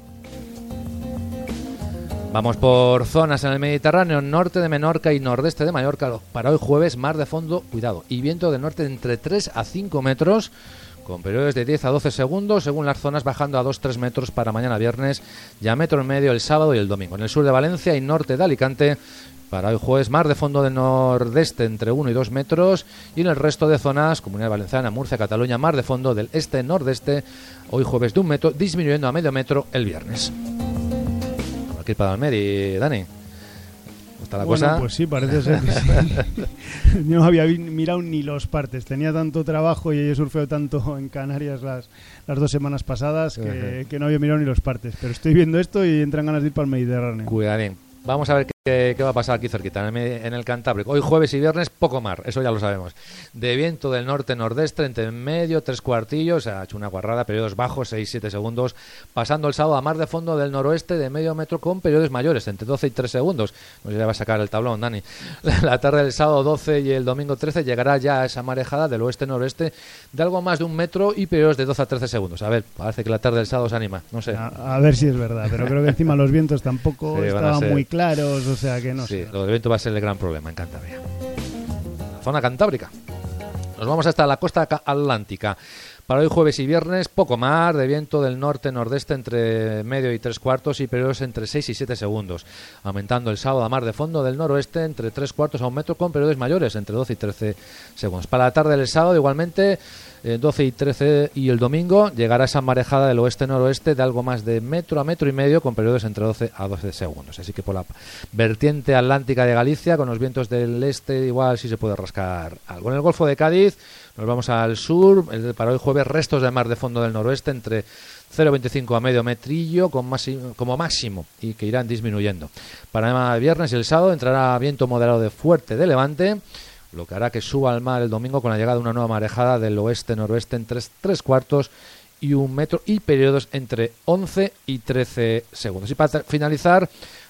Vamos por zonas en el Mediterráneo, norte de Menorca y nordeste de Mallorca. Para hoy jueves, mar de fondo, cuidado, y viento del norte entre 3 a 5 metros, con periodos de 10 a 12 segundos, según las zonas bajando a 2-3 metros para mañana viernes, ya metro y medio el sábado y el domingo. En el sur de Valencia y norte de Alicante, para hoy jueves, mar de fondo del nordeste entre 1 y 2 metros, y en el resto de zonas, Comunidad Valenciana, Murcia, Cataluña, mar de fondo del este-nordeste, hoy jueves de un metro, disminuyendo a medio metro el viernes. Aquí para Almeri, Dani. ¿Está la Bueno, cosa? pues sí, parece ser que sí. Yo no había mirado ni los partes. Tenía tanto trabajo y he surfeado tanto en Canarias las, las dos semanas pasadas que, no había mirado ni los partes. Pero estoy viendo esto y entran ganas de ir para el Mediterráneo. Cuidadín. Vamos a ver qué ¿Qué, qué va a pasar aquí cerquita, en el, Cantábrico? Hoy jueves y viernes, poco mar, eso ya lo sabemos. De viento del norte-nordeste, entre medio, tres cuartillos, ha hecho una guarrada, periodos bajos, 6-7 segundos. Pasando el sábado a mar de fondo del noroeste de medio metro con periodos mayores, entre 12 y 3 segundos. No sé si va a sacar el tablón, Dani. La tarde del sábado 12 y el domingo 13 llegará ya esa marejada del oeste-noroeste de algo más de un metro y periodos de 12 a 13 segundos. A ver, parece que la tarde del sábado se anima, no sé. A, a ver si es verdad, pero creo que encima los vientos tampoco Sí, a estaban muy claros, o sea que no Sí, sé. lo del viento va a ser el gran problema en Cantabria. Zona cantábrica. Nos vamos hasta la costa ca- atlántica. Para hoy jueves y viernes, poco mar, de viento del norte-nordeste entre medio y tres cuartos y periodos entre 6 y 7 segundos. Aumentando el sábado a mar de fondo del noroeste entre tres cuartos a un metro con periodos mayores entre 12 y 13 segundos. Para la tarde del sábado, igualmente, eh, 12 y 13 y el domingo llegará esa marejada del oeste-noroeste de algo más de metro a metro y medio con periodos entre 12 a 12 segundos. Así que por la vertiente atlántica de Galicia, con los vientos del este, igual sí se puede rascar algo. En el Golfo de Cádiz nos vamos al sur, para hoy jueves restos de mar de fondo del noroeste entre 0,25 a medio metrillo con máximo- como máximo y que irán disminuyendo. Para el viernes y el sábado entrará viento moderado de fuerte de levante, lo que hará que suba al mar el domingo con la llegada de una nueva marejada del oeste-noroeste en tres, tres cuartos y un metro y periodos entre 11 y 13 segundos. Y para finalizar,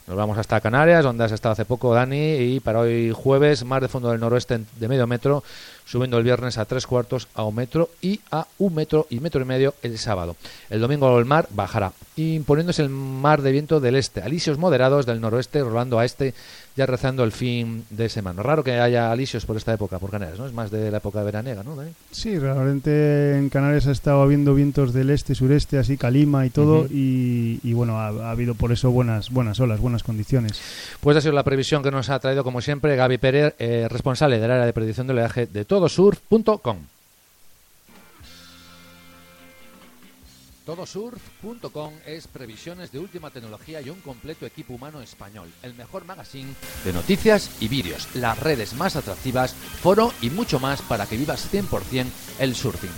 nos vamos hasta Canarias, donde has estado hace poco, Dani, y para hoy jueves, mar de fondo del noroeste de medio metro, subiendo el viernes a tres cuartos a un metro y a un metro y metro y medio el sábado. El domingo el mar bajará, imponiéndose el mar de viento del este, alisios moderados del noroeste, rolando a este, ya rezando el fin de semana. Raro que haya alisios por esta época, por Canarias, ¿no? Es más de la época veraniega, ¿no, Dani? Sí, realmente en Canarias ha estado habiendo vientos del este, sureste, así calima y todo, y, y bueno, ha, ha habido por eso buenas, buenas olas, buenas condiciones. Pues ha sido la previsión que nos ha traído, como siempre, Gaby Pérez, eh, responsable del área de predicción del oleaje de todosurf.com. Todosurf.com es previsiones de última tecnología y un completo equipo humano español. El mejor magazine de noticias y vídeos, las redes más atractivas, foro y mucho más para que vivas 100% el surfing.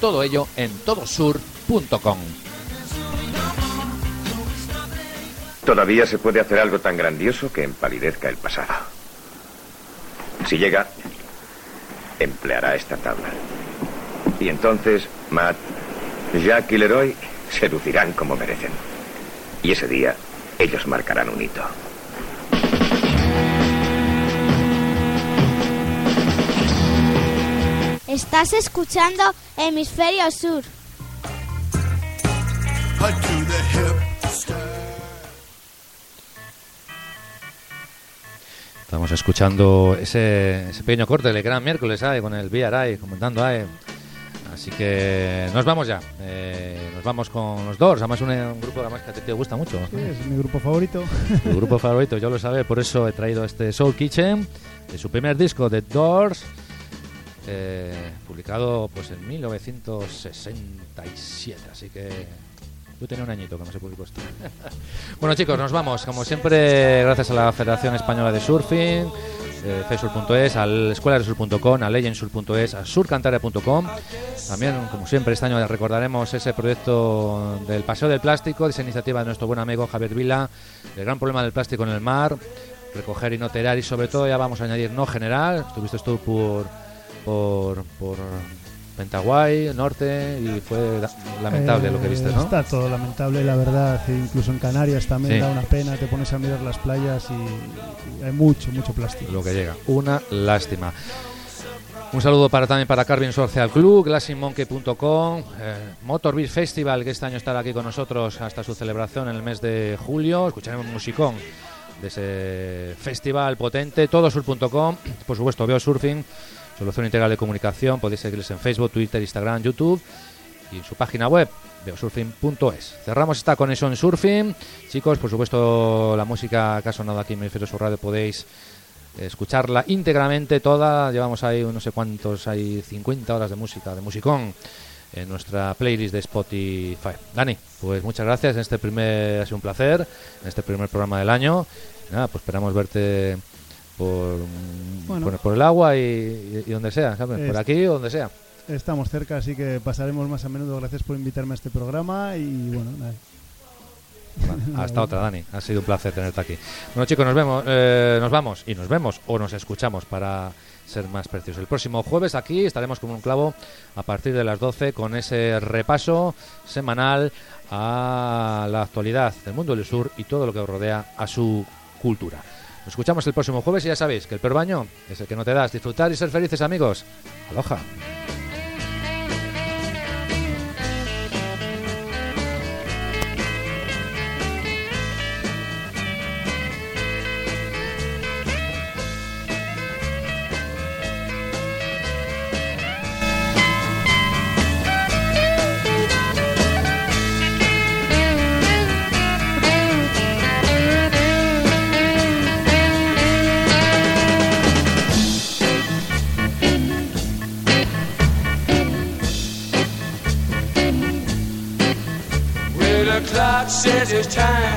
Todo ello en todosurf.com. Todavía se puede hacer algo tan grandioso que empalidezca el pasado. Si llega, empleará esta tabla. Y entonces, Matt, Jack y Leroy seducirán como merecen. Y ese día, ellos marcarán un hito. Estás escuchando Hemisferio Sur. Estamos escuchando ese, ese pequeño corte del gran miércoles ahí, con el VRI comentando ahí. Así que nos vamos ya. Eh, nos vamos con los Doors. Además, un, un grupo además que a ti te gusta mucho. Sí, es mi grupo favorito. Tu grupo favorito, yo lo sabe, por eso he traído este Soul Kitchen, de su primer disco, The Doors, eh, publicado pues en 1967. Así que yo tenía un añito cuando se publicó esto. bueno, chicos, nos vamos. Como siempre, gracias a la Federación Española de Surfing, eh, facebook.es, al escuelaresur.com, a legensur.es, a surcantaria.com. También, como siempre, este año recordaremos ese proyecto del Paseo del Plástico, esa iniciativa de nuestro buen amigo Javier Vila, el gran problema del plástico en el mar, recoger y no tirar y sobre todo ya vamos a añadir no general. Estuviste tú por, por, por Pentaguay, Norte, y fue lamentable lo que viste, Eh, ¿no? Está todo lamentable, la verdad. e Incluso en Canarias también Sí. da una pena. Te pones a mirar las playas y, y hay mucho, mucho plástico. lo que llega. Una lástima. Un saludo para también para Carvin Social Club, glassingmonkey.com, eh, Motor Beach Festival, que este año estará aquí con nosotros hasta su celebración en el mes de julio. Escucharemos musicón de ese festival potente, todosur.com, por supuesto, Veo Surfing, solución integral de comunicación. Podéis seguirles en Facebook, Twitter, Instagram, YouTube y en su página web veosurfing.es. Cerramos esta conexión surfing. Chicos, por supuesto, la música que ha sonado aquí en Hemisferio Sur Radio podéis escucharla íntegramente toda. Llevamos ahí no sé cuántos, hay 50 horas de música, de musicón en nuestra playlist de Spotify. Dani, pues muchas gracias. En este primer ha sido un placer, en este primer programa del año. Nada, pues esperamos verte por, Bueno. por, por el agua y, donde sea, ¿sabes? Por aquí o donde sea. Estamos cerca, así que pasaremos más a menudo. Gracias por invitarme a este programa y bueno, hasta otra, Dani. Ha sido un placer tenerte aquí. Bueno, chicos, nos vemos, eh, nos vamos y nos vemos o nos escuchamos para ser más precisos. El próximo jueves aquí estaremos con un clavo a partir de las 12 con ese repaso semanal a la actualidad del mundo del sur y todo lo que rodea a su cultura. Escuchamos el próximo jueves y ya sabéis que el peor baño es el que no te das. Disfrutar y ser felices, amigos. Aloha. There's time.